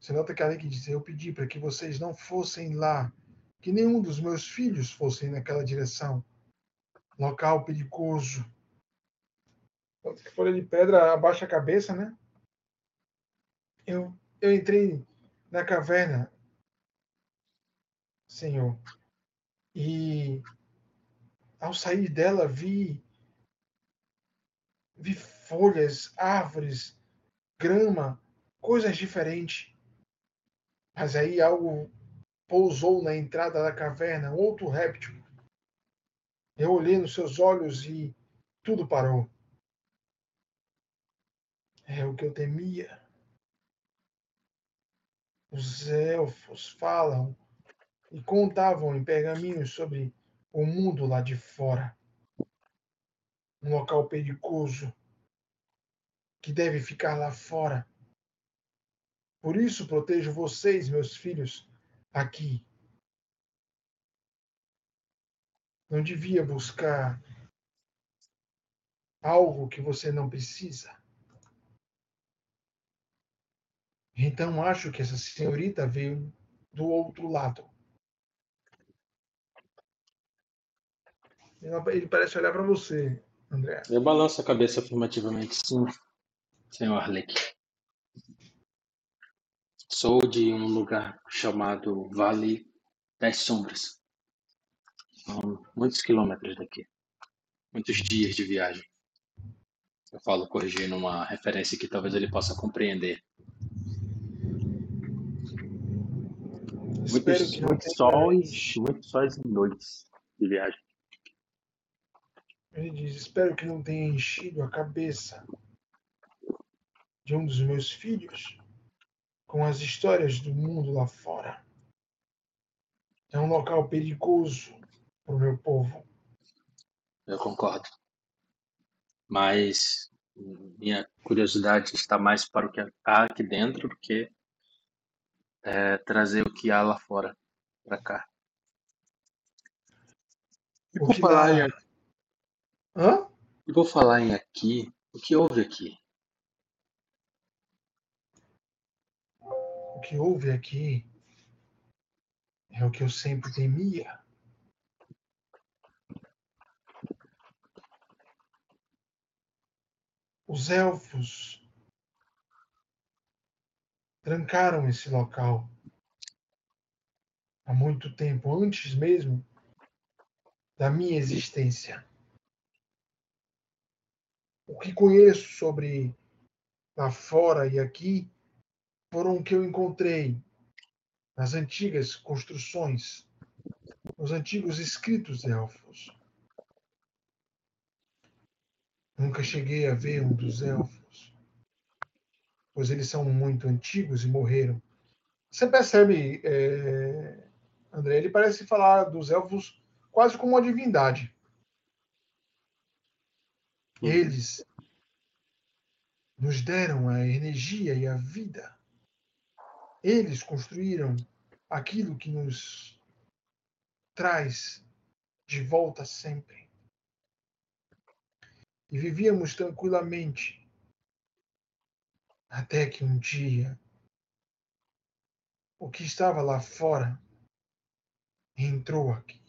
Você nota que ali que diz: Eu pedi para que vocês não fossem lá, que nenhum dos meus filhos fossem naquela direção. Local perigoso folha de pedra abaixa a cabeça, né? Eu, eu entrei na caverna, Senhor, e ao sair dela vi vi folhas, árvores, grama, coisas diferentes. Mas aí algo pousou na entrada da caverna, outro réptil. Eu olhei nos seus olhos e tudo parou. É o que eu temia. Os elfos falam e contavam em pergaminhos sobre o mundo lá de fora. Um local perigoso que deve ficar lá fora. Por isso protejo vocês, meus filhos, aqui. Não devia buscar algo que você não precisa. Então acho que essa senhorita veio do outro lado. Ele parece olhar para você, André. Eu balanço a cabeça afirmativamente, sim, senhor Arleque. Sou de um lugar chamado Vale das Sombras. São muitos quilômetros daqui. Muitos dias de viagem. Eu falo corrigindo uma referência que talvez ele possa compreender. Muitos, muitos sóis, muitos sóis e noites de viagem. Ele diz: Espero que não tenha enchido a cabeça de um dos meus filhos com as histórias do mundo lá fora. É um local perigoso para o meu povo. Eu concordo. Mas minha curiosidade está mais para o que há aqui dentro do que é, trazer o que há lá fora para cá. E vou falar em... Hã? E vou falar em aqui, o que houve aqui? O que houve aqui é o que eu sempre temia. Os elfos trancaram esse local há muito tempo, antes mesmo da minha existência. O que conheço sobre lá fora e aqui foram o que eu encontrei nas antigas construções, nos antigos escritos elfos. Nunca cheguei a ver um dos elfos, pois eles são muito antigos e morreram. Você percebe, é, André, ele parece falar dos elfos quase como uma divindade. Eles nos deram a energia e a vida. Eles construíram aquilo que nos traz de volta sempre e vivíamos tranquilamente. Até que um dia, o que estava lá fora entrou aqui.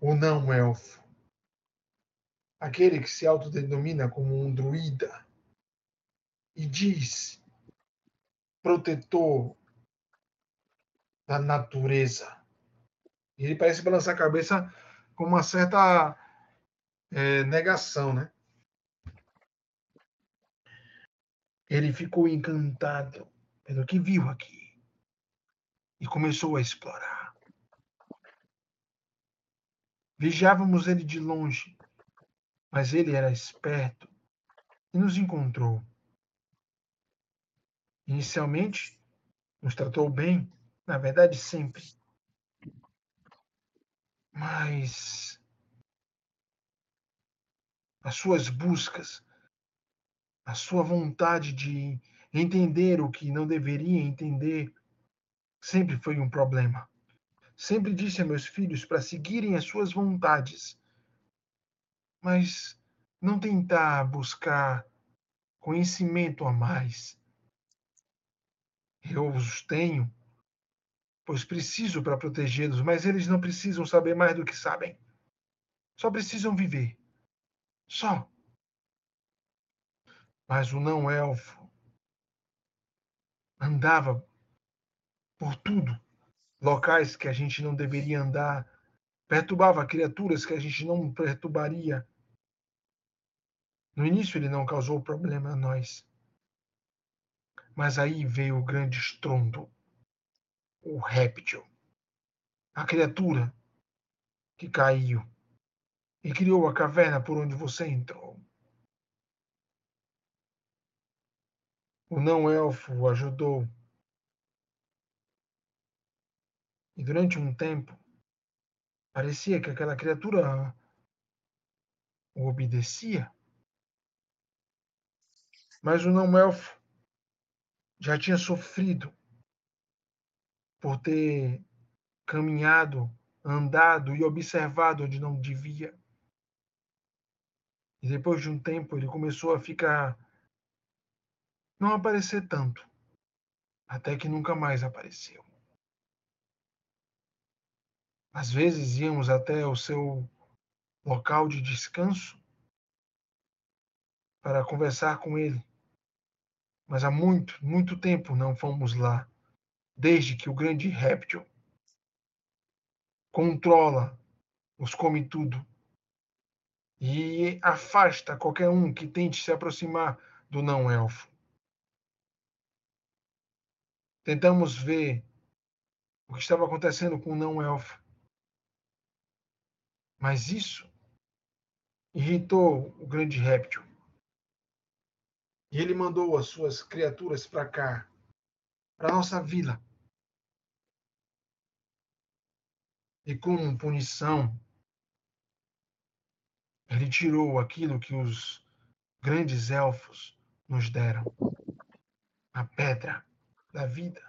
O não-elfo, aquele que se autodenomina como um druida e diz protetor da natureza. Ele parece balançar a cabeça com uma certa é, negação, né? Ele ficou encantado pelo que viu aqui e começou a explorar. Vigiávamos ele de longe, mas ele era esperto e nos encontrou. Inicialmente, nos tratou bem, na verdade, sempre. Mas as suas buscas, a sua vontade de entender o que não deveria entender, sempre foi um problema. Sempre disse a meus filhos para seguirem as suas vontades, mas não tentar buscar conhecimento a mais. Eu os tenho, pois preciso para protegê-los, mas eles não precisam saber mais do que sabem. Só precisam viver. Só. Mas o não-elfo andava por tudo, locais que a gente não deveria andar, perturbava criaturas que a gente não perturbaria. No início ele não causou problema a nós. Mas aí veio o grande estrondo, o réptil, a criatura que caiu e criou a caverna por onde você entrou. O não-elfo ajudou. E durante um tempo, parecia que aquela criatura o obedecia. Mas o não-elfo já tinha sofrido por ter caminhado, andado e observado onde não devia. E depois de um tempo ele começou a ficar. Não aparecer tanto. Até que nunca mais apareceu. Às vezes íamos até o seu local de descanso para conversar com ele. Mas há muito, muito tempo não fomos lá, desde que o grande réptil controla, os come tudo e afasta qualquer um que tente se aproximar do não-elfo. Tentamos ver o que estava acontecendo com o não-elfo. Mas isso irritou o grande réptil. E ele mandou as suas criaturas para cá, para nossa vila. E como punição, ele tirou aquilo que os grandes elfos nos deram a pedra da vida.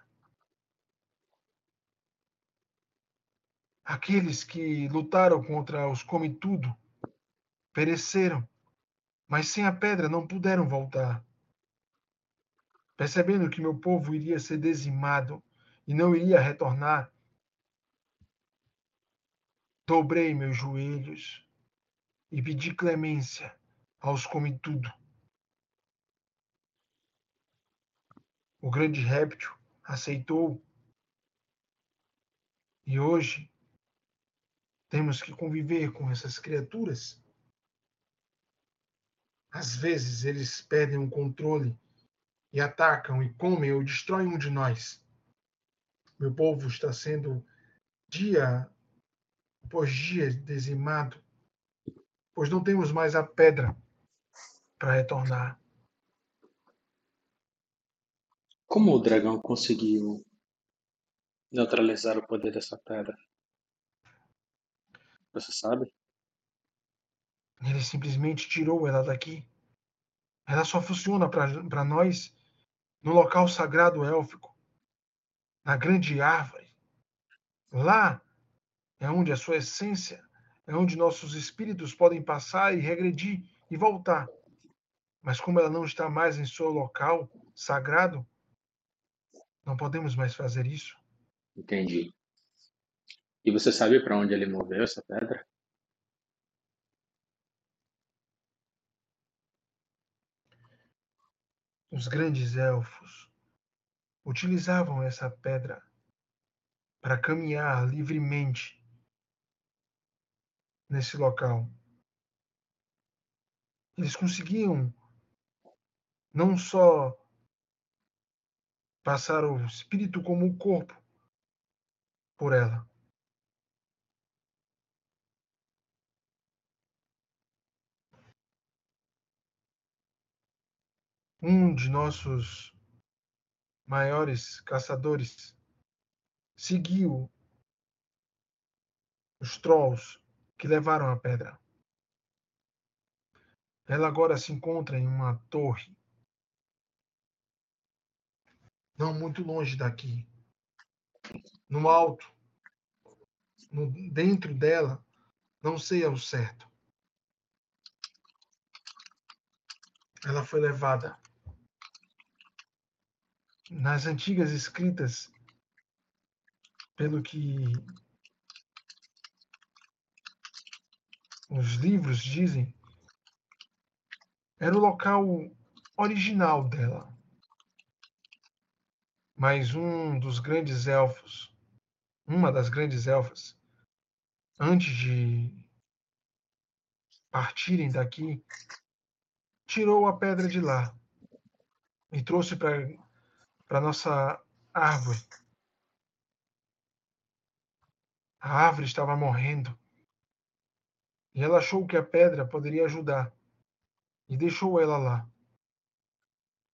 Aqueles que lutaram contra os come-tudo pereceram, mas sem a pedra não puderam voltar. Percebendo que meu povo iria ser dizimado e não iria retornar, dobrei meus joelhos e pedi clemência aos come-tudo. O grande réptil aceitou e hoje temos que conviver com essas criaturas. Às vezes eles perdem o controle e atacam e comem ou destroem um de nós. Meu povo está sendo dia após dia dizimado, pois não temos mais a pedra para retornar. Como o dragão conseguiu neutralizar o poder dessa pedra? Você sabe? Ele simplesmente tirou ela daqui. Ela só funciona para nós no local sagrado élfico, na grande árvore. Lá é onde a sua essência, é onde nossos espíritos podem passar e regredir e voltar. Mas como ela não está mais em seu local sagrado, não podemos mais fazer isso. Entendi. E você sabe para onde ele moveu essa pedra? Os grandes elfos utilizavam essa pedra para caminhar livremente nesse local. Eles conseguiam não só passar o espírito como o corpo por ela, um de nossos maiores caçadores seguiu os trolls que levaram a pedra. Ela agora se encontra em uma torre, não muito longe daqui, no alto, no, dentro dela, não sei ao certo. Ela foi levada nas antigas escritas, pelo que os livros dizem, era o local original dela. Mas um dos grandes elfos, uma das grandes elfas, antes de partirem daqui, tirou a pedra de lá e trouxe para nossa árvore. A árvore estava morrendo. E ela achou que a pedra poderia ajudar e deixou ela lá.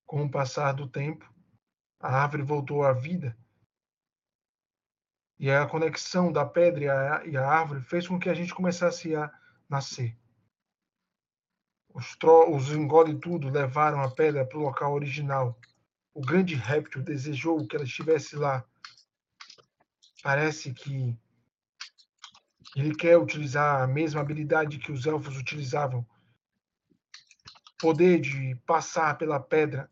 Com o passar do tempo, a árvore voltou à vida e a conexão da pedra e a, árvore fez com que a gente começasse a nascer. Os, tro, os engole tudo levaram a pedra para o local original o grande réptil desejou que ela estivesse lá. Parece que ele quer utilizar a mesma habilidade que os elfos utilizavam poder de passar pela pedra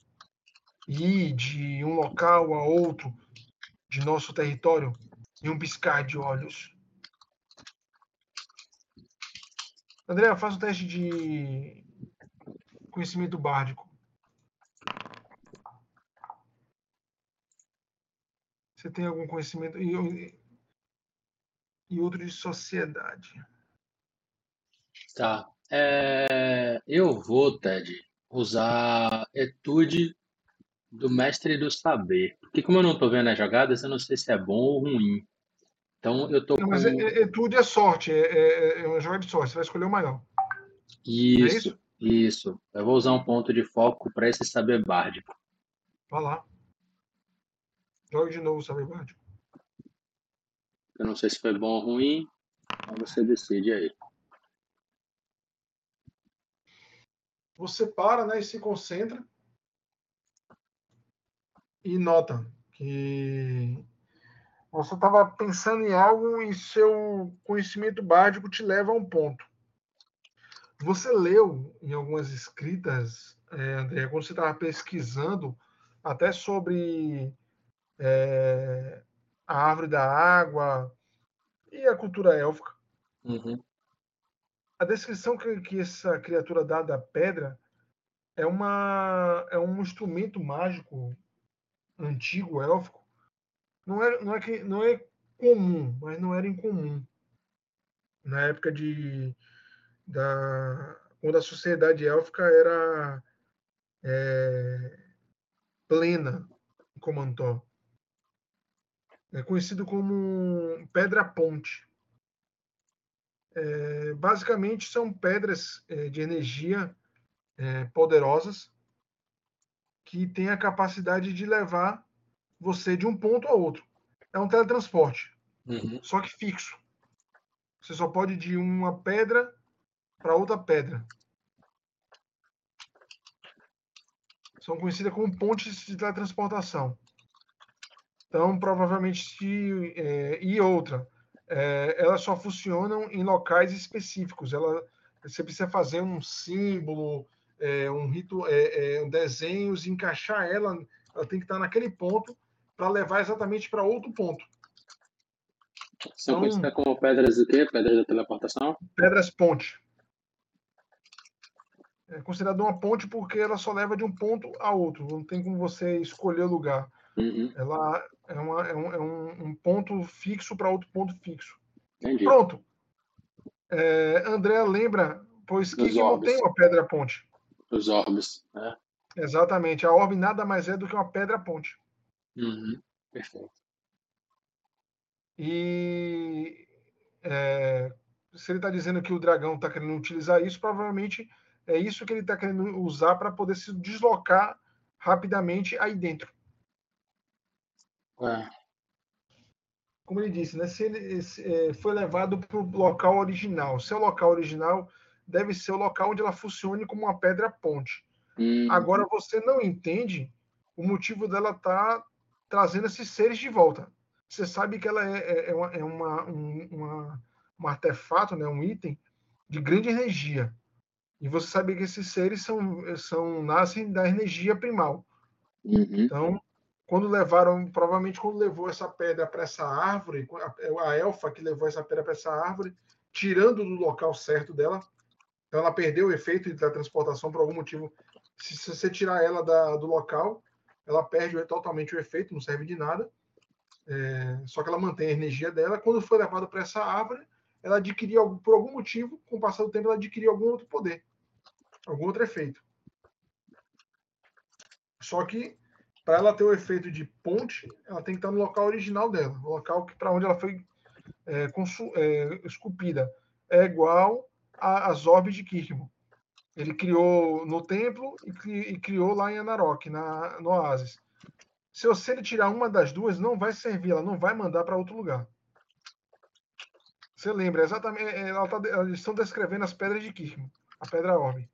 ir de um local a outro de nosso território em um piscar de olhos. André, faça o teste de conhecimento bárdico. Você tem algum conhecimento e, e outro de sociedade. Tá. É, eu vou, Ted, usar etude do mestre do saber. Porque como eu não estou vendo as jogadas, eu não sei se é bom ou ruim. Então eu tô não, com... Mas é, é, etude é sorte, é, é, é uma jogada de sorte, você vai escolher o maior. Isso, é isso, isso. Eu vou usar um ponto de foco para esse saber bárdico. Vai lá. Jogue de novo, sabe, Bárdio. Eu não sei se foi bom ou ruim, mas você decide aí. você para né, e se concentra e nota que você estava pensando em algo e seu conhecimento básico te leva a um ponto. Você leu em algumas escritas, é, André, quando você estava pesquisando até sobre é, a árvore da água e a cultura élfica. Uhum. A descrição que, que essa criatura dá da pedra é, uma, é um instrumento mágico antigo, élfico. Não é, não, é que, não é comum, mas não era incomum. Na época de. Da, quando a sociedade élfica era é, plena em Comantó. É conhecido como pedra ponte. É, basicamente são pedras é, de energia é, poderosas que têm a capacidade de levar você de um ponto a outro. É um teletransporte, uhum. só que fixo. Você só pode ir de uma pedra para outra pedra. São conhecidas como pontes de teletransportação. Então, provavelmente, se, é, e outra, é, elas só funcionam em locais específicos. Ela, você precisa fazer um símbolo, é, um rito, é, é, um desenhos, encaixar ela, ela tem que estar naquele ponto para levar exatamente para outro ponto. São então, conhecidas como pedras o quê? Pedras da teleportação? Pedras ponte. É considerada uma ponte porque ela só leva de um ponto a outro. Não tem como você escolher o lugar. Uhum. Ela é, uma, é, um, é um, ponto fixo para outro ponto fixo. Entendi. Pronto. É, André lembra, pois que, que não tem uma pedra ponte. Os orbes, né? Exatamente. A orbe nada mais é do que uma pedra ponte. Uhum. Perfeito. E é, se ele está dizendo que o dragão está querendo utilizar isso, provavelmente é isso que ele está querendo usar para poder se deslocar rapidamente aí dentro. É. Como ele disse, né, se ele se, é, foi levado para o local original. Seu local original deve ser o local onde ela funcione como uma pedra ponte. Uhum. Agora você não entende o motivo dela estar tá trazendo esses seres de volta. Você sabe que ela é, é, é uma, é uma, um, uma, um artefato, né, um item de grande energia. E você sabe que esses seres são, são nascem da energia primal. Uhum. Então, quando levaram, provavelmente quando levou essa pedra para essa árvore, a, a elfa que levou essa pedra para essa árvore, tirando do local certo dela, então ela perdeu o efeito da transportação por algum motivo. Se, se você tirar ela da, do local, ela perde totalmente o efeito, não serve de nada. É, só que ela mantém a energia dela. Quando foi levada para essa árvore, ela adquiriu, por algum motivo, com o passar do tempo, ela adquiriu algum outro poder, algum outro efeito. Só que para ela ter o efeito de ponte, ela tem que estar no local original dela, o local para onde ela foi é, é, esculpida. É igual às orbes de Kirkmo. Ele criou no templo e, criou lá em Anarok, na, no Oasis. Se você ele tirar uma das duas, não vai servir, ela não vai mandar para outro lugar. Você lembra, exatamente, é, ela tá, eles estão descrevendo as pedras de Kirkmo, a pedra orbe.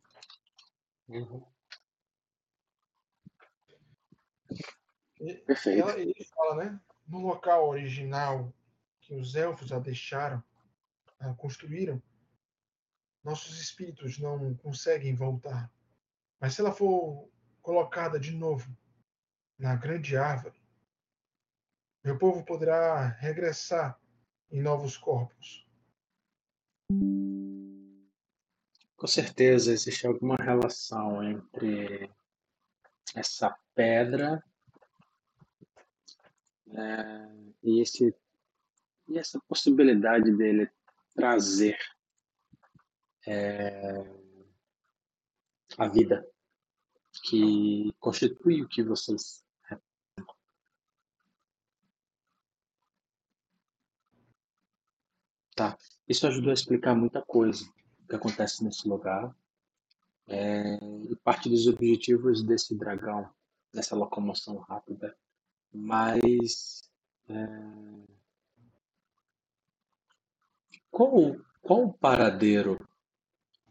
Uhum. Perfeito. Ela, ele fala, né? No local original que os elfos a deixaram, a construíram, nossos espíritos não conseguem voltar. Mas se ela for colocada de novo na grande árvore, meu povo poderá regressar em novos corpos. Com certeza existe alguma relação entre essa pedra é, e, esse, e essa possibilidade dele trazer é, a vida que constitui o que vocês Tá. Isso ajudou a explicar muita coisa que acontece nesse lugar. É, e parte dos objetivos desse dragão, dessa locomoção rápida, mas é... qual, qual o paradeiro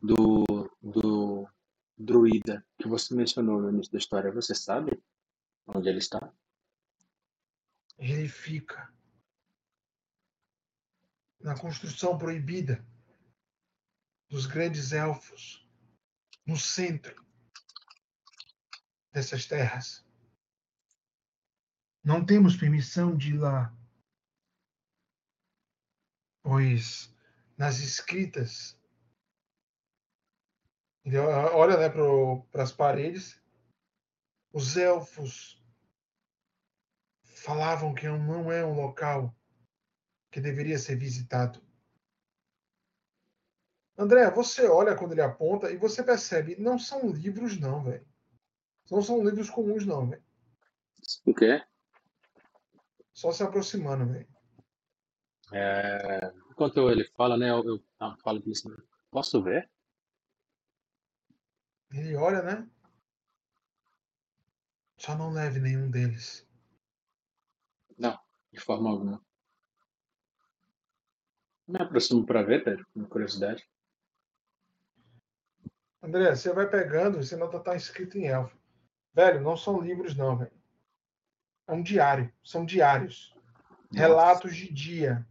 do, do, druida que você mencionou no início da história, você sabe onde ele está? Ele fica na construção proibida dos grandes elfos, no centro dessas terras. Não temos permissão de ir lá, pois nas escritas, olha né, para as paredes, os elfos falavam que não é um local que deveria ser visitado. André, você olha quando ele aponta e você percebe, não são livros não, velho. Não são livros comuns não, velho. O quê? Só se aproximando, velho. É... Enquanto ele fala, né, eu, eu ah, falo aqui assim, posso ver? Ele olha, né? Só não leve nenhum deles. Não, de forma alguma. Me aproximo para ver, Pedro, com curiosidade. André, você vai pegando, você nota tá escrito em elfo. Velho, não são livros não, velho. É um diário, são diários. Nossa. Relatos de dia.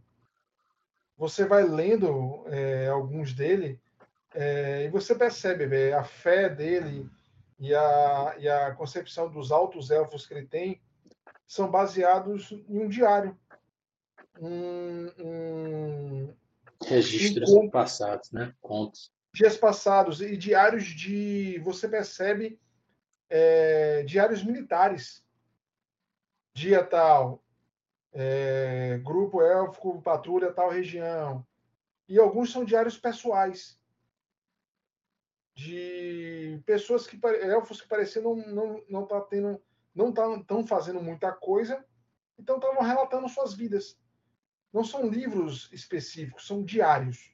Você vai lendo é, alguns dele é, e você percebe véio, a fé dele e a, e a concepção dos altos elfos que ele tem são baseados em um diário um, um registros um passados, né? Contos. Dias passados e diários de você percebe é, diários militares. Dia tal, é, grupo élfico patrulha tal região. E alguns são diários pessoais de pessoas que elfos que pareciam não não não tá tendo não estão fazendo muita coisa, então estavam relatando suas vidas. Não são livros específicos, são diários.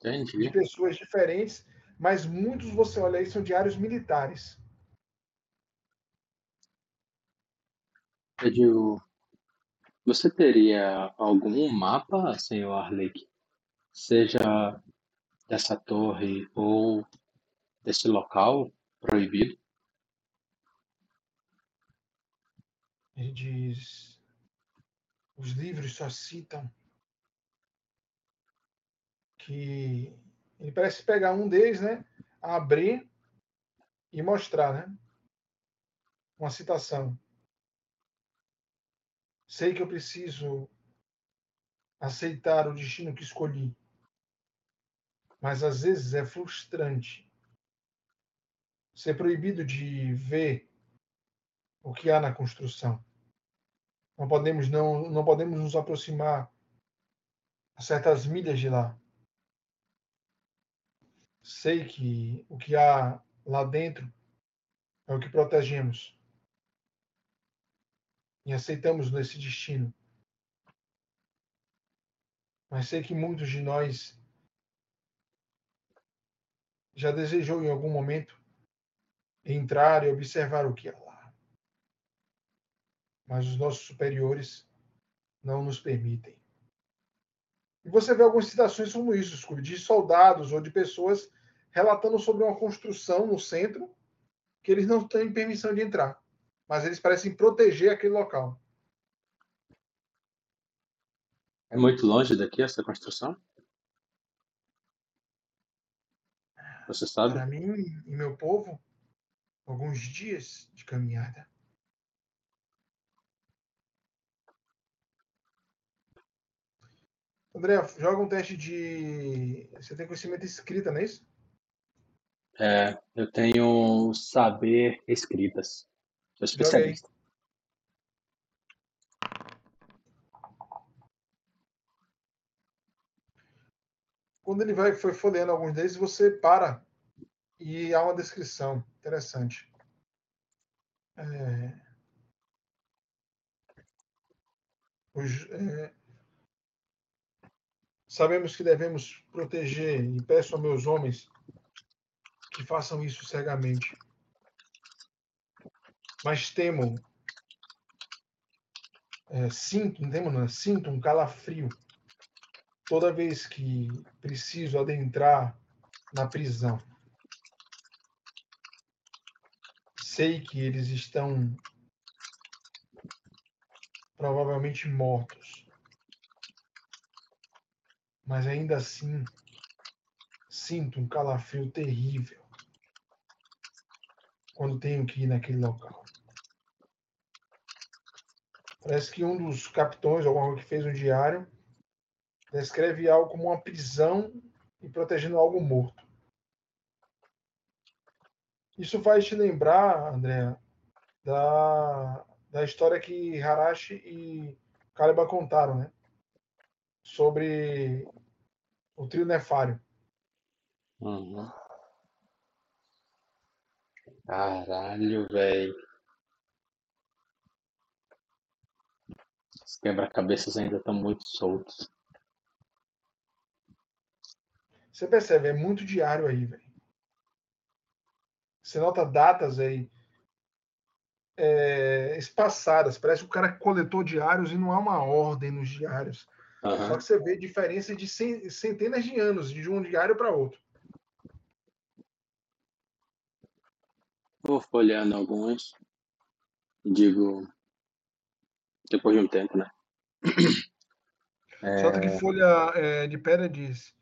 Entendi. De pessoas diferentes, mas muitos você olha aí são diários militares. Edio, você teria algum mapa, senhor Arlek, seja dessa torre ou desse local proibido? Ele diz: os livros só citam que ele parece pegar um deles, né, abrir e mostrar, né, uma citação. Sei que eu preciso aceitar o destino que escolhi, mas às vezes é frustrante ser proibido de ver o que há na construção. Não podemos não, não podemos nos aproximar a certas milhas de lá. Sei que o que há lá dentro é o que protegemos. E aceitamos nesse destino. Mas sei que muitos de nós já desejou em algum momento entrar e observar o que há lá mas os nossos superiores não nos permitem. E você vê algumas citações como isso, de soldados ou de pessoas relatando sobre uma construção no centro que eles não têm permissão de entrar, mas eles parecem proteger aquele local. É muito longe daqui essa construção? Você sabe? Para mim e meu povo, alguns dias de caminhada. André, joga um teste de. Você tem conhecimento escrita, não é isso? É, eu tenho saber escritas. Sou especialista. Quando ele vai foi folheando alguns deles, você para e há uma descrição interessante. É... Os, é... Sabemos que devemos proteger e peço a meus homens que façam isso cegamente. Mas temo, é, sinto, não temo, não, sinto um calafrio toda vez que preciso adentrar na prisão. Sei que eles estão provavelmente mortos. Mas ainda assim, sinto um calafrio terrível quando tenho que ir naquele local. Parece que um dos capitões, ou alguém que fez um diário, descreve algo como uma prisão e protegendo algo morto. Isso faz te lembrar, André, da, da história que Harashi e Kaliba contaram, né? Sobre o trio nefário. Uhum. Caralho, velho. Os quebra-cabeças ainda estão muito soltos. Você percebe, é muito diário aí, velho. Você nota datas aí é, espaçadas. Parece que o cara coletou diários e não há uma ordem nos diários. Uhum. Só que você vê diferença de centenas de anos, de um diário para outro. Vou folheando alguns. Digo. Depois de um tempo, né? É... Só que folha é, de pedra diz: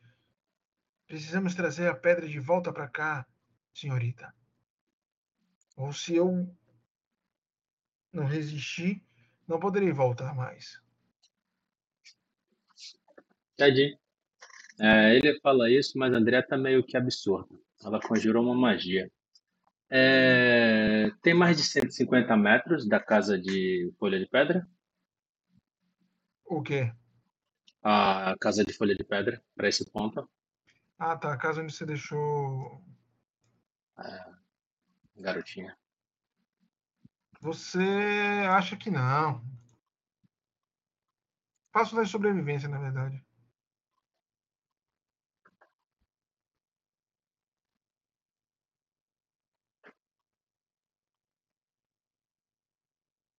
Precisamos trazer a pedra de volta para cá, senhorita. Ou se eu não resistir, não poderei voltar mais. Tadinho. É, ele fala isso, mas André tá meio que absurda. Ela conjurou uma magia. É, tem mais de 150 metros da casa de Folha de Pedra? O quê? A casa de Folha de Pedra, para esse ponto. Ah, tá. A casa onde você deixou. É, garotinha. Você acha que não. Passo da sobrevivência, na verdade.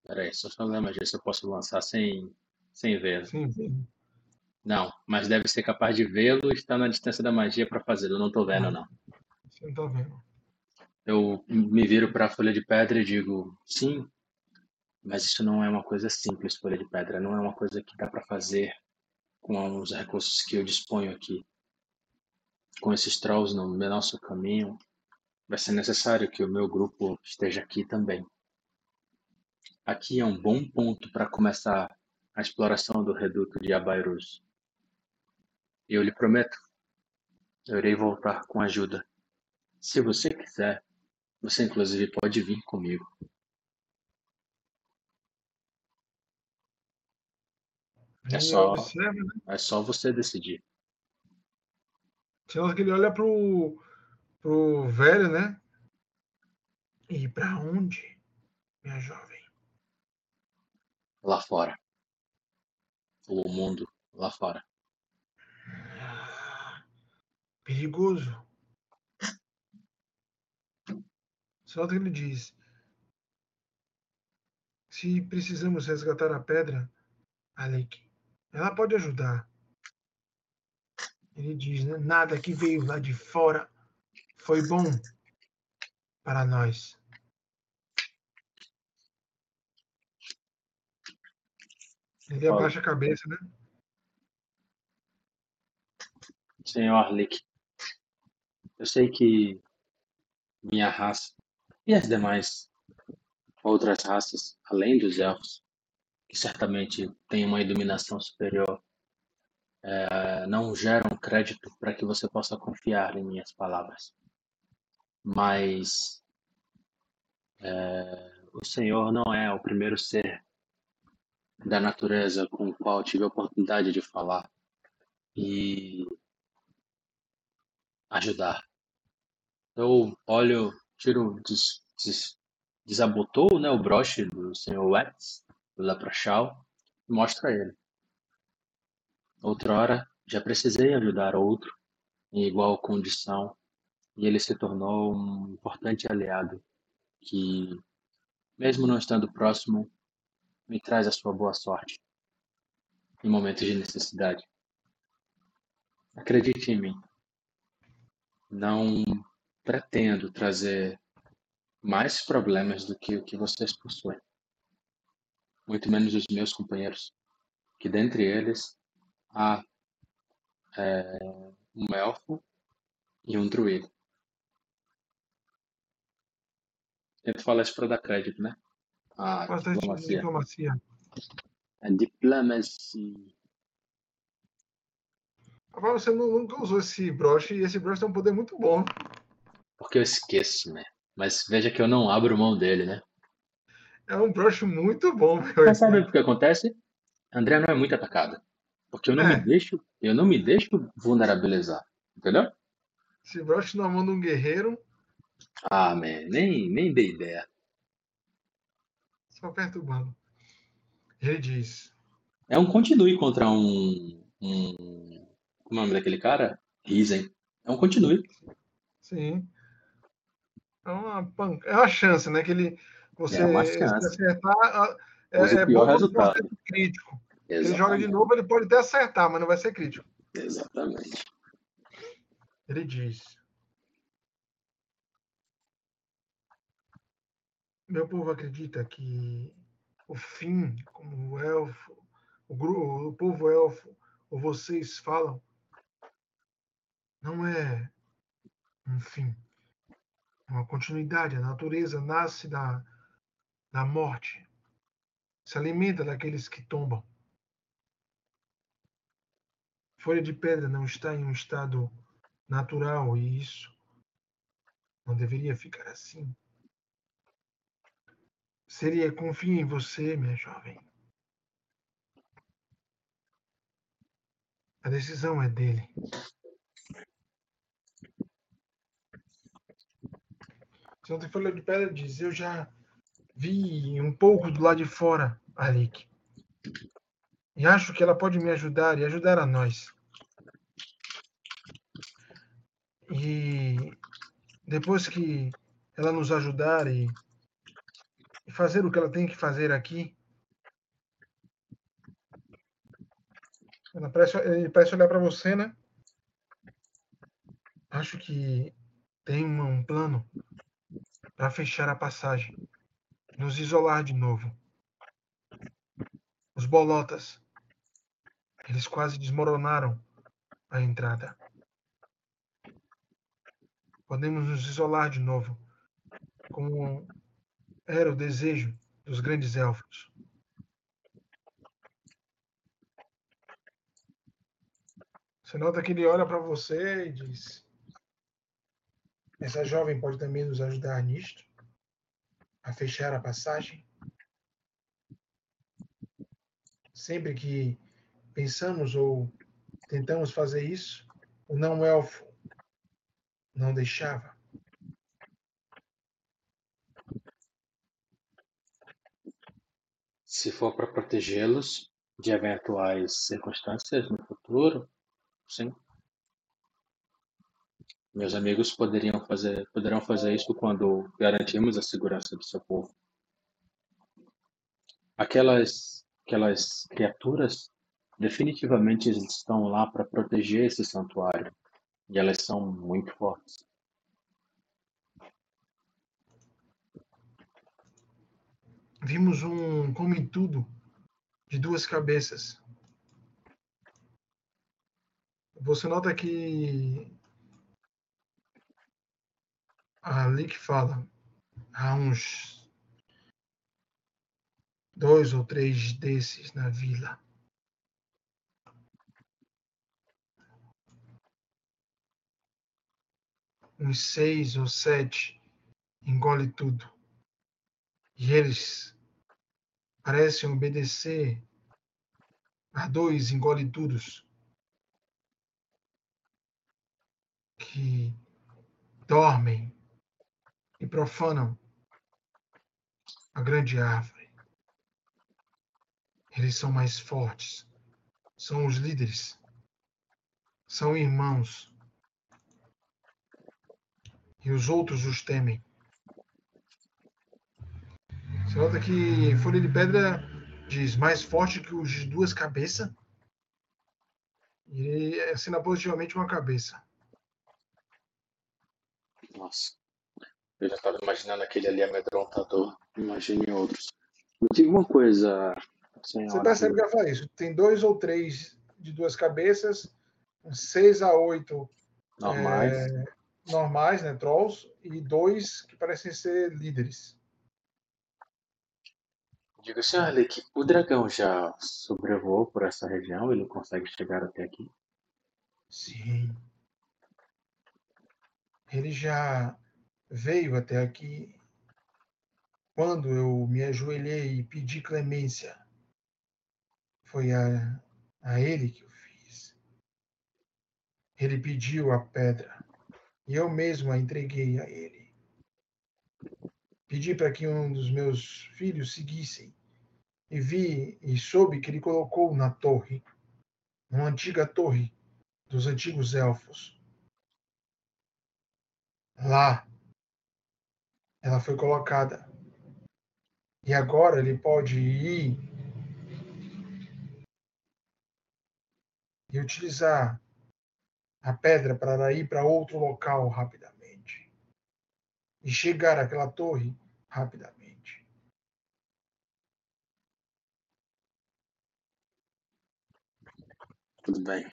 Peraí, só fazer uma magia se eu posso lançar sem, sem ver. Sim, sim. Não, mas deve ser capaz de vê-lo e estar na distância da magia para fazê-lo. Eu não estou vendo, não. Você não tá vendo. Eu me viro para a folha de pedra e digo: sim, mas isso não é uma coisa simples, folha de pedra. Não é uma coisa que dá para fazer com os recursos que eu disponho aqui. Com esses trolls no nosso caminho, vai ser necessário que o meu grupo esteja aqui também. Aqui é um bom ponto para começar a exploração do reduto de Abairus. Eu lhe prometo, eu irei voltar com ajuda. Se você quiser, você inclusive pode vir comigo. É só, observa, né? é só você decidir. Senão que ele olha pro, pro velho, né? E para onde, minha jovem? Lá fora. O mundo lá fora. Perigoso. Só que ele diz: Se precisamos resgatar a pedra, Alec, ela pode ajudar. Ele diz: né, Nada que veio lá de fora foi bom para nós. Ele abaixa a cabeça, né? Senhor Arlick, eu sei que minha raça e as demais outras raças, além dos elfos, que certamente têm uma iluminação superior, é, não geram crédito para que você possa confiar em minhas palavras. Mas é, o Senhor não é o primeiro ser da natureza com o qual tive a oportunidade de falar e ajudar. Eu olho, tiro, des, des, desabotou né, o broche do Sr. Watts, do Leprochal, e mostra a ele. Outrora, já precisei ajudar outro em igual condição e ele se tornou um importante aliado que, mesmo não estando próximo, me traz a sua boa sorte em momentos de necessidade. Acredite em mim. Não pretendo trazer mais problemas do que o que vocês possuem. Muito menos os meus companheiros, que dentre eles há é, um elfo e um druida. Tento falar isso para dar crédito, né? A diplomacia. diplomacia. A diplomacia. Agora você nunca usou esse broche e esse broche tem um poder muito bom. Porque eu esqueço, né? Mas veja que eu não abro mão dele, né? É um broche muito bom, meu. Mas sabe o que acontece? André não é muito atacado. Porque eu não é. me deixo, eu não me deixo vulnerabilizar. Entendeu? Esse broche na mão de um guerreiro. Ah, man, nem, nem dei ideia. Só perturbando. Ele diz. É um continue contra um. um como é o nome daquele cara? Risen. É um continue. Sim. É uma, pan... é uma chance, né? Que ele. Você é uma chance. acertar. É, é bom resultado. crítico. Ele joga de novo, ele pode até acertar, mas não vai ser crítico. Exatamente. Ele diz: Meu povo acredita que o fim, como o elfo, o, grupo, o povo elfo, ou vocês falam, não é fim, é uma continuidade. A natureza nasce da, da morte, se alimenta daqueles que tombam. Folha de pedra não está em um estado natural e isso não deveria ficar assim. Seria confie em você, minha jovem. A decisão é dele. Santa Folha de Pedra diz: Eu já vi um pouco do lado de fora, Alik. E acho que ela pode me ajudar e ajudar a nós. E depois que ela nos ajudar e, e fazer o que ela tem que fazer aqui, ela parece, ele parece olhar para você, né? Acho que tem um plano para fechar a passagem, nos isolar de novo. Os bolotas, eles quase desmoronaram a entrada podemos nos isolar de novo, como era o desejo dos grandes elfos. Você nota que ele olha para você e diz: Essa jovem pode também nos ajudar nisto, a fechar a passagem. Sempre que pensamos ou tentamos fazer isso, o não elfo não deixava. Se for para protegê-los de eventuais circunstâncias no futuro, sim. Meus amigos poderiam fazer, poderão fazer isso quando garantimos a segurança do seu povo. Aquelas, aquelas criaturas definitivamente estão lá para proteger esse santuário. E elas são muito fortes. Vimos um come tudo de duas cabeças. Você nota que ali que fala há uns dois ou três desses na vila. uns seis ou sete, engole tudo. E eles parecem obedecer a dois engole tudos que dormem e profanam a grande árvore. Eles são mais fortes, são os líderes, são irmãos e os outros os temem. Você nota que Folha de Pedra diz mais forte que os de duas cabeças. E assina positivamente uma cabeça. Nossa. Eu já estava imaginando aquele ali amedrontador. Imagine outros. Me diga uma coisa, senhora. Você percebe que ela fala isso. Tem dois ou três de duas cabeças, seis a oito Normais. é, normais, né, trolls, e dois que parecem ser líderes. Diga, senhor Alec, o dragão já sobrevoou por essa região? Ele consegue chegar até aqui? Sim. Ele já veio até aqui quando eu me ajoelhei e pedi clemência. Foi a, a ele que eu fiz. Ele pediu a pedra e eu mesmo a entreguei a ele. Pedi para que um dos meus filhos seguissem e vi e soube que ele colocou na torre, uma antiga torre dos antigos elfos. Lá ela foi colocada. E agora ele pode ir e utilizar a pedra para ir para outro local rapidamente e chegar àquela torre rapidamente. Tudo bem.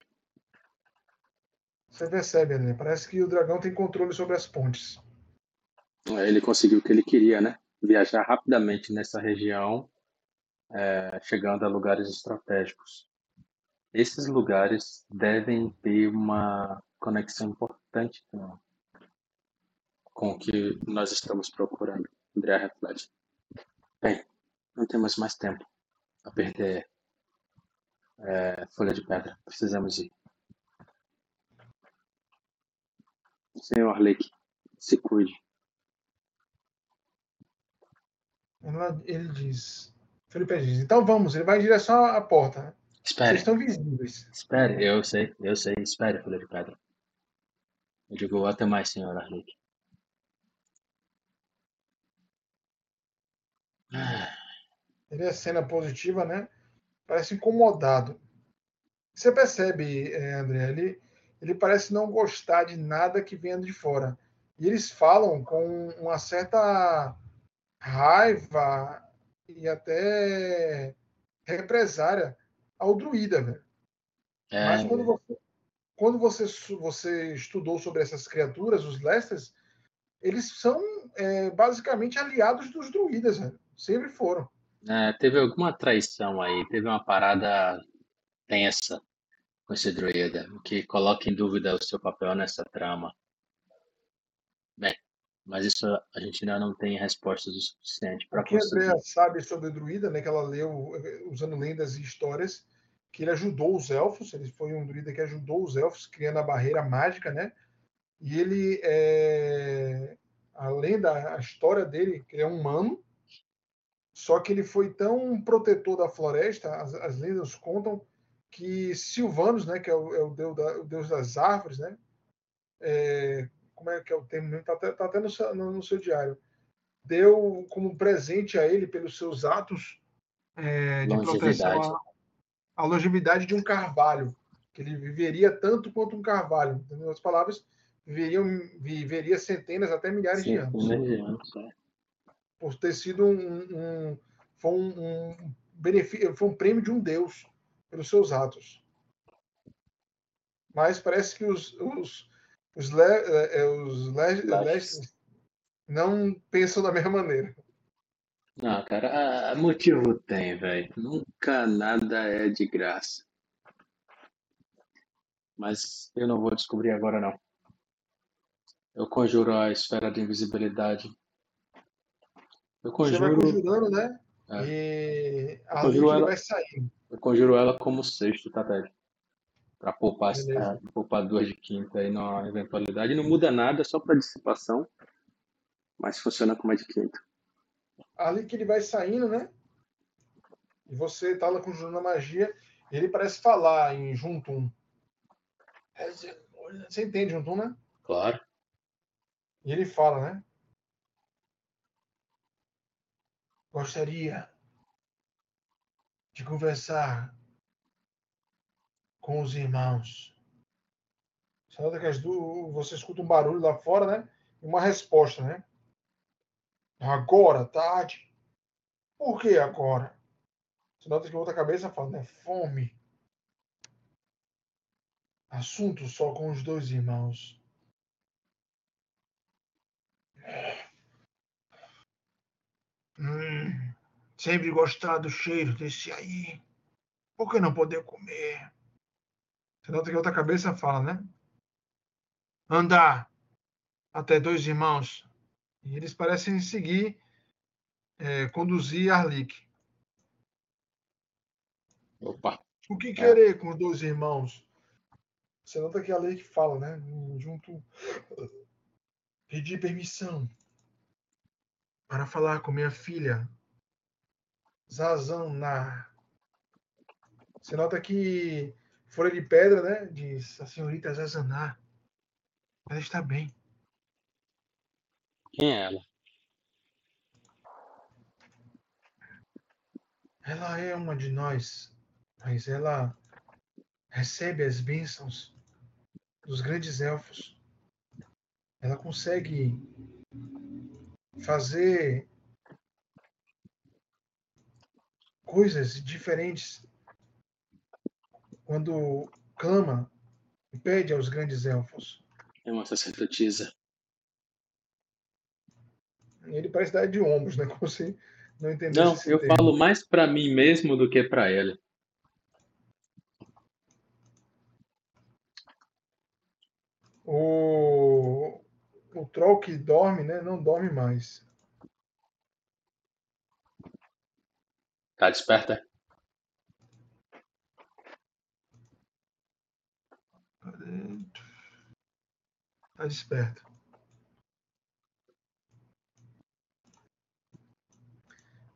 Você percebe, né? Parece que o dragão tem controle sobre as pontes. Ele conseguiu o que ele queria, né? Viajar rapidamente nessa região, é, chegando a lugares estratégicos. Esses lugares devem ter uma conexão importante com, com o que nós estamos procurando. André reflete. Bem, não temos mais tempo a perder é, folha de pedra. Precisamos ir. Senhor Lake, se cuide. Ela- ele diz. Felipe diz, então vamos, ele vai em direção à porta. né? Vocês Espere, estão visíveis. espere. Eu sei, eu sei. Espere, folha de pedra. Eu digo até mais, senhor Arlick. Ah, Ele é cena positiva, né? Parece incomodado. Você percebe, eh, André, ele, ele parece não gostar de nada que venha de fora. E eles falam com uma certa raiva e até represária ao druida, velho. É, Mas quando você, quando você, você estudou sobre essas criaturas, os Lesters, eles são é, basicamente aliados dos druidas, velho. Sempre foram. é, teve alguma traição aí, teve uma parada tensa com esse druida, o que coloca em dúvida o seu papel nessa trama. Mas isso a gente ainda não tem respostas o suficiente para O que a conseguir. Andrea sabe sobre o druida, né, que ela leu eh, usando lendas e histórias, que ele ajudou os elfos, ele foi um druida que ajudou os elfos criando a barreira mágica, né? E ele é a lenda, a história dele, que ele é um humano, só que ele foi tão protetor da floresta, as, as lendas contam que Silvanos, né, que é o, é o deus, da- o deus das árvores, né? É, como é que é o termo? Está até, tá até no, seu, no- no seu diário. Deu como presente a ele, pelos seus atos é, de proteção, a, a longevidade de um carvalho, que ele viveria tanto quanto um carvalho. Em outras palavras, viveriam, viveria centenas até milhares de anos Centenas de anos, é. por ter sido um, um foi um, um benefício, foi um prêmio de um deus pelos seus atos. Mas parece que os os os, le, é, é, os le, não pensam da mesma maneira. Não, cara, a- motivo tem, velho. Nunca nada é de graça. Mas eu não vou descobrir agora, não. Eu conjuro a esfera de invisibilidade. Eu Você vai conjuro, conjurando, né? É. E a Conjuro líquida ela- vai saindo. eu conjuro ela como sexto, tá, Ted? Pra poupar, Beleza. é, poupar duas de quinta aí na eventualidade. Não muda nada, só pra dissipação. Mas funciona como a de quinta. Ali que ele vai saindo, né? E você tá lá conjurando a magia. Ele parece falar em Juntum. É, Você entende Juntum, né? Claro. E ele fala, né? Gostaria de conversar com os irmãos. Você nota que as du- você escuta um barulho lá fora, né? uma resposta, né? Agora, tarde. Por que agora? Você nota que outra cabeça fala, né? Fome. Assunto só com os dois irmãos. Hum, sempre gostar do cheiro desse aí. Por que não poder comer? Você nota que outra cabeça fala, né? Andar até dois irmãos. E eles parecem seguir, é, conduzir Arlik. Opa. O que querer é. com os dois irmãos? Você nota que a lei que fala, né? Junto. Pedir permissão para falar com minha filha, Zazão na. Você nota que Folha de Pedra, né? Diz a senhorita Zazaná. Ela está bem. Quem é ela? Ela é uma de nós, mas ela recebe as bênçãos dos grandes elfos. Ela consegue fazer coisas diferentes quando clama pede aos grandes elfos. É uma sacerdotisa. Ele parece dar de ombros, né? Como se não entendesse. Não, eu termo. falo mais para mim mesmo do que para ele. O, o troll que dorme, né? Não dorme mais. Tá desperta? Tá desperto.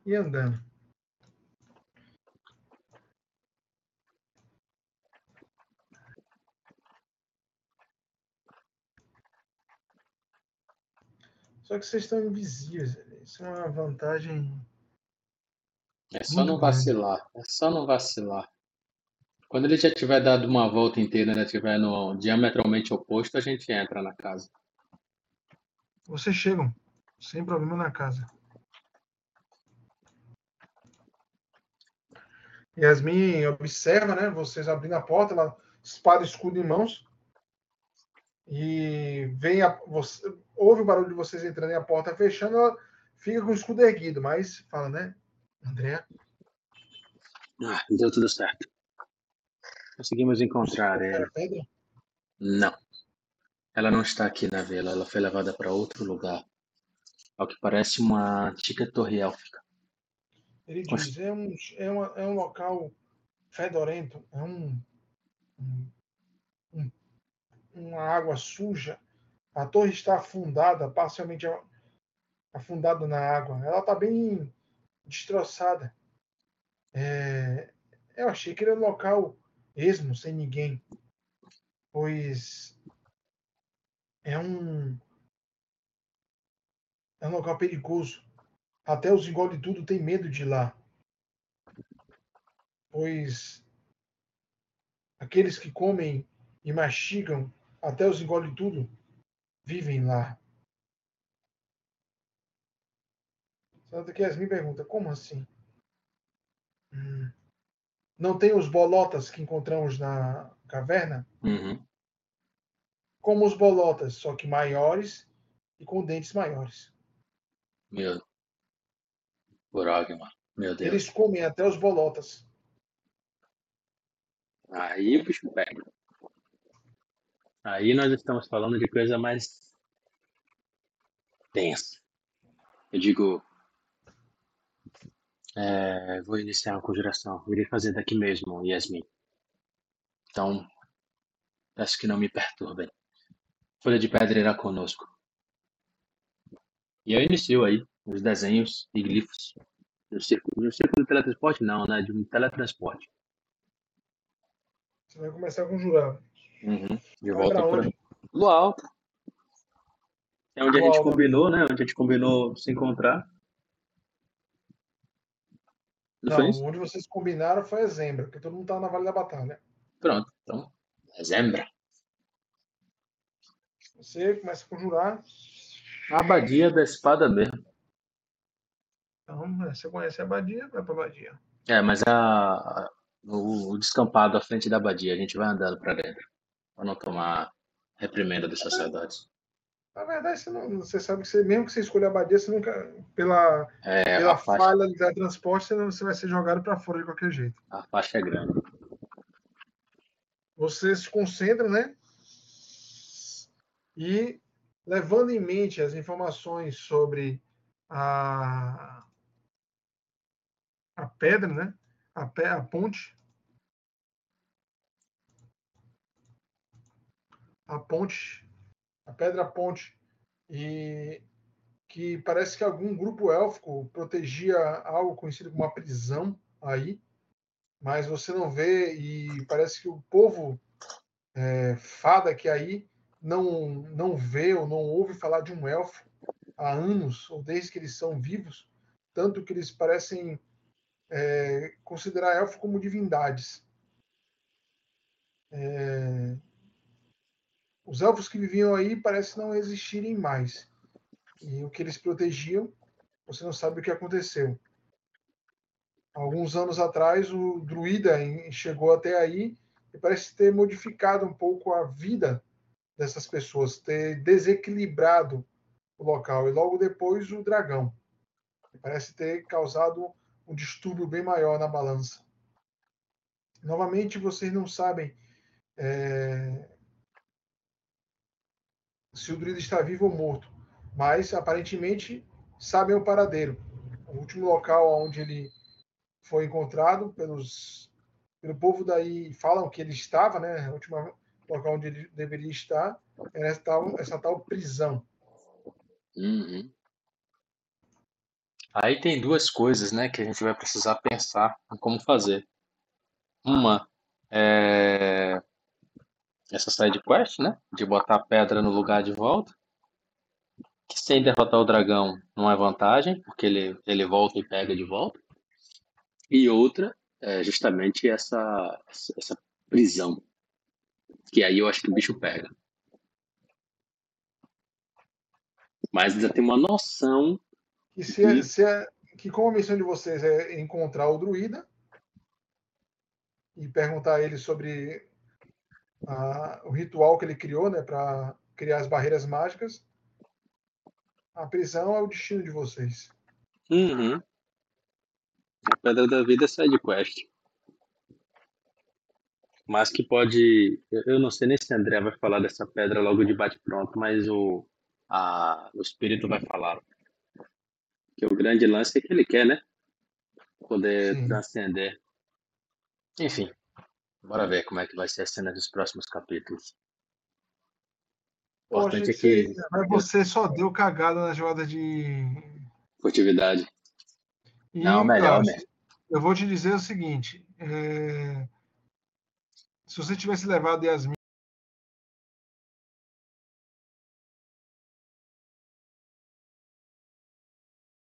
E andando. Só que vocês estão invisíveis. Isso é uma vantagem. É só não vacilar. É só não vacilar. Quando ele já tiver dado uma volta inteira, né, tiver no diametralmente oposto, a gente entra na casa. Vocês chegam sem problema na casa. Yasmin observa, né? Vocês abrindo a porta, ela espada e escudo em mãos. E vem a, você, ouve o barulho de vocês entrando e a porta fechando, ela fica com o escudo erguido, mas fala, né? André? Ah, deu tudo certo. Conseguimos encontrar ela. Não. Ela não está aqui na vila, ela foi levada para outro lugar. Ao que parece uma antiga torre élfica. Ele diz, é um, é, uma, é um local fedorento, é um, um, um, uma água suja. A torre está afundada, parcialmente afundada na água. Ela está bem destroçada. É, eu achei que era um local esmo, sem ninguém, pois é um é um local perigoso. Até os engole tudo tem medo de ir lá. Pois aqueles que comem e mastigam até os engole tudo vivem lá. Santa que Yasmin pergunta, como assim? Hum. Não tem os bolotas que encontramos na caverna? Uhum. Como os bolotas, só que maiores e com dentes maiores. Meu Burogma. Meu Deus. Eles comem até os bolotas. Aí o bicho pega. Aí nós estamos falando de coisa mais tensa. Eu digo. É, vou iniciar uma conjuração. Irei fazer daqui mesmo, Yasmin. Então, peço que não me perturbem. Folha de Pedra irá conosco. E eu inicio aí os desenhos e glifos no círculo. No círculo de teletransporte, não, né? De um teletransporte. Você vai começar a conjurar. Uhum. De volta para Lo alto. É onde a gente combinou, né? Onde a gente combinou se encontrar. Não, onde vocês combinaram foi a Zembra, porque todo mundo estava na Vale da Batalha. Pronto, então. É Zembra. Você começa a conjurar A abadia da espada mesmo. Então, é, você conhece a abadia, vai pra abadia. É, mas a, o, o descampado à frente da abadia, a gente vai andando pra dentro. Pra não tomar reprimenda dos sacerdotes. Na verdade, você, não, você sabe que você, mesmo que você escolha a abadia, você nunca, pela, É, pela faixa, falha de transporte, você, não- você vai ser jogado para fora de qualquer jeito. a faixa é grande. Você se concentra, né? E levando em mente as informações sobre a, a pedra, né? A, pe- a ponte. A ponte, a pedra ponte, e que parece que algum grupo élfico protegia algo conhecido como uma prisão aí, mas você não vê e parece que o povo é, fada que aí não não vê ou não ouve falar de um elfo há anos ou desde que eles são vivos, tanto que eles parecem é, considerar elfo como divindades. É, os elfos que viviam aí parecem não existirem mais. E o que eles protegiam, você não sabe o que aconteceu. Alguns anos atrás, o druida chegou até aí e parece ter modificado um pouco a vida dessas pessoas, ter desequilibrado o local. E logo depois, o dragão. Parece ter causado um distúrbio bem maior na balança. Novamente, vocês não sabem é, se o druida está vivo ou morto, mas aparentemente sabem o paradeiro. O último local onde ele foi encontrado pelos pelo povo daí falam que ele estava, né? O último local onde ele deveria estar era essa tal, essa tal prisão. Uhum. Aí tem duas coisas, né, que a gente vai precisar pensar em como fazer. Uma é essa side quest, né, de botar a pedra no lugar de volta, que sem derrotar o dragão não é vantagem, porque ele, ele volta e pega de volta. E outra é justamente essa, essa prisão, que aí eu acho que o bicho pega. Mas ainda tem uma noção E se, é- se é, que como a missão de vocês é encontrar o druida e perguntar a ele sobre a- o ritual que ele criou, né, para criar as barreiras mágicas, a prisão é o destino de vocês. Uhum. A Pedra da Vida é side quest. Mas que pode. eu- não sei nem se o André vai falar dessa pedra logo de bate-pronto, mas o, a, o espírito vai falar. Que o grande lance é que ele quer, né? Poder Sim. transcender. Enfim, bora ver como é que vai ser a cena dos próximos capítulos. O importante é que. mas você só deu cagada na jogada de. Furtividade. E, Não, melhor, ó, melhor. Eu vou te dizer o seguinte: é, se você tivesse levado Yasmin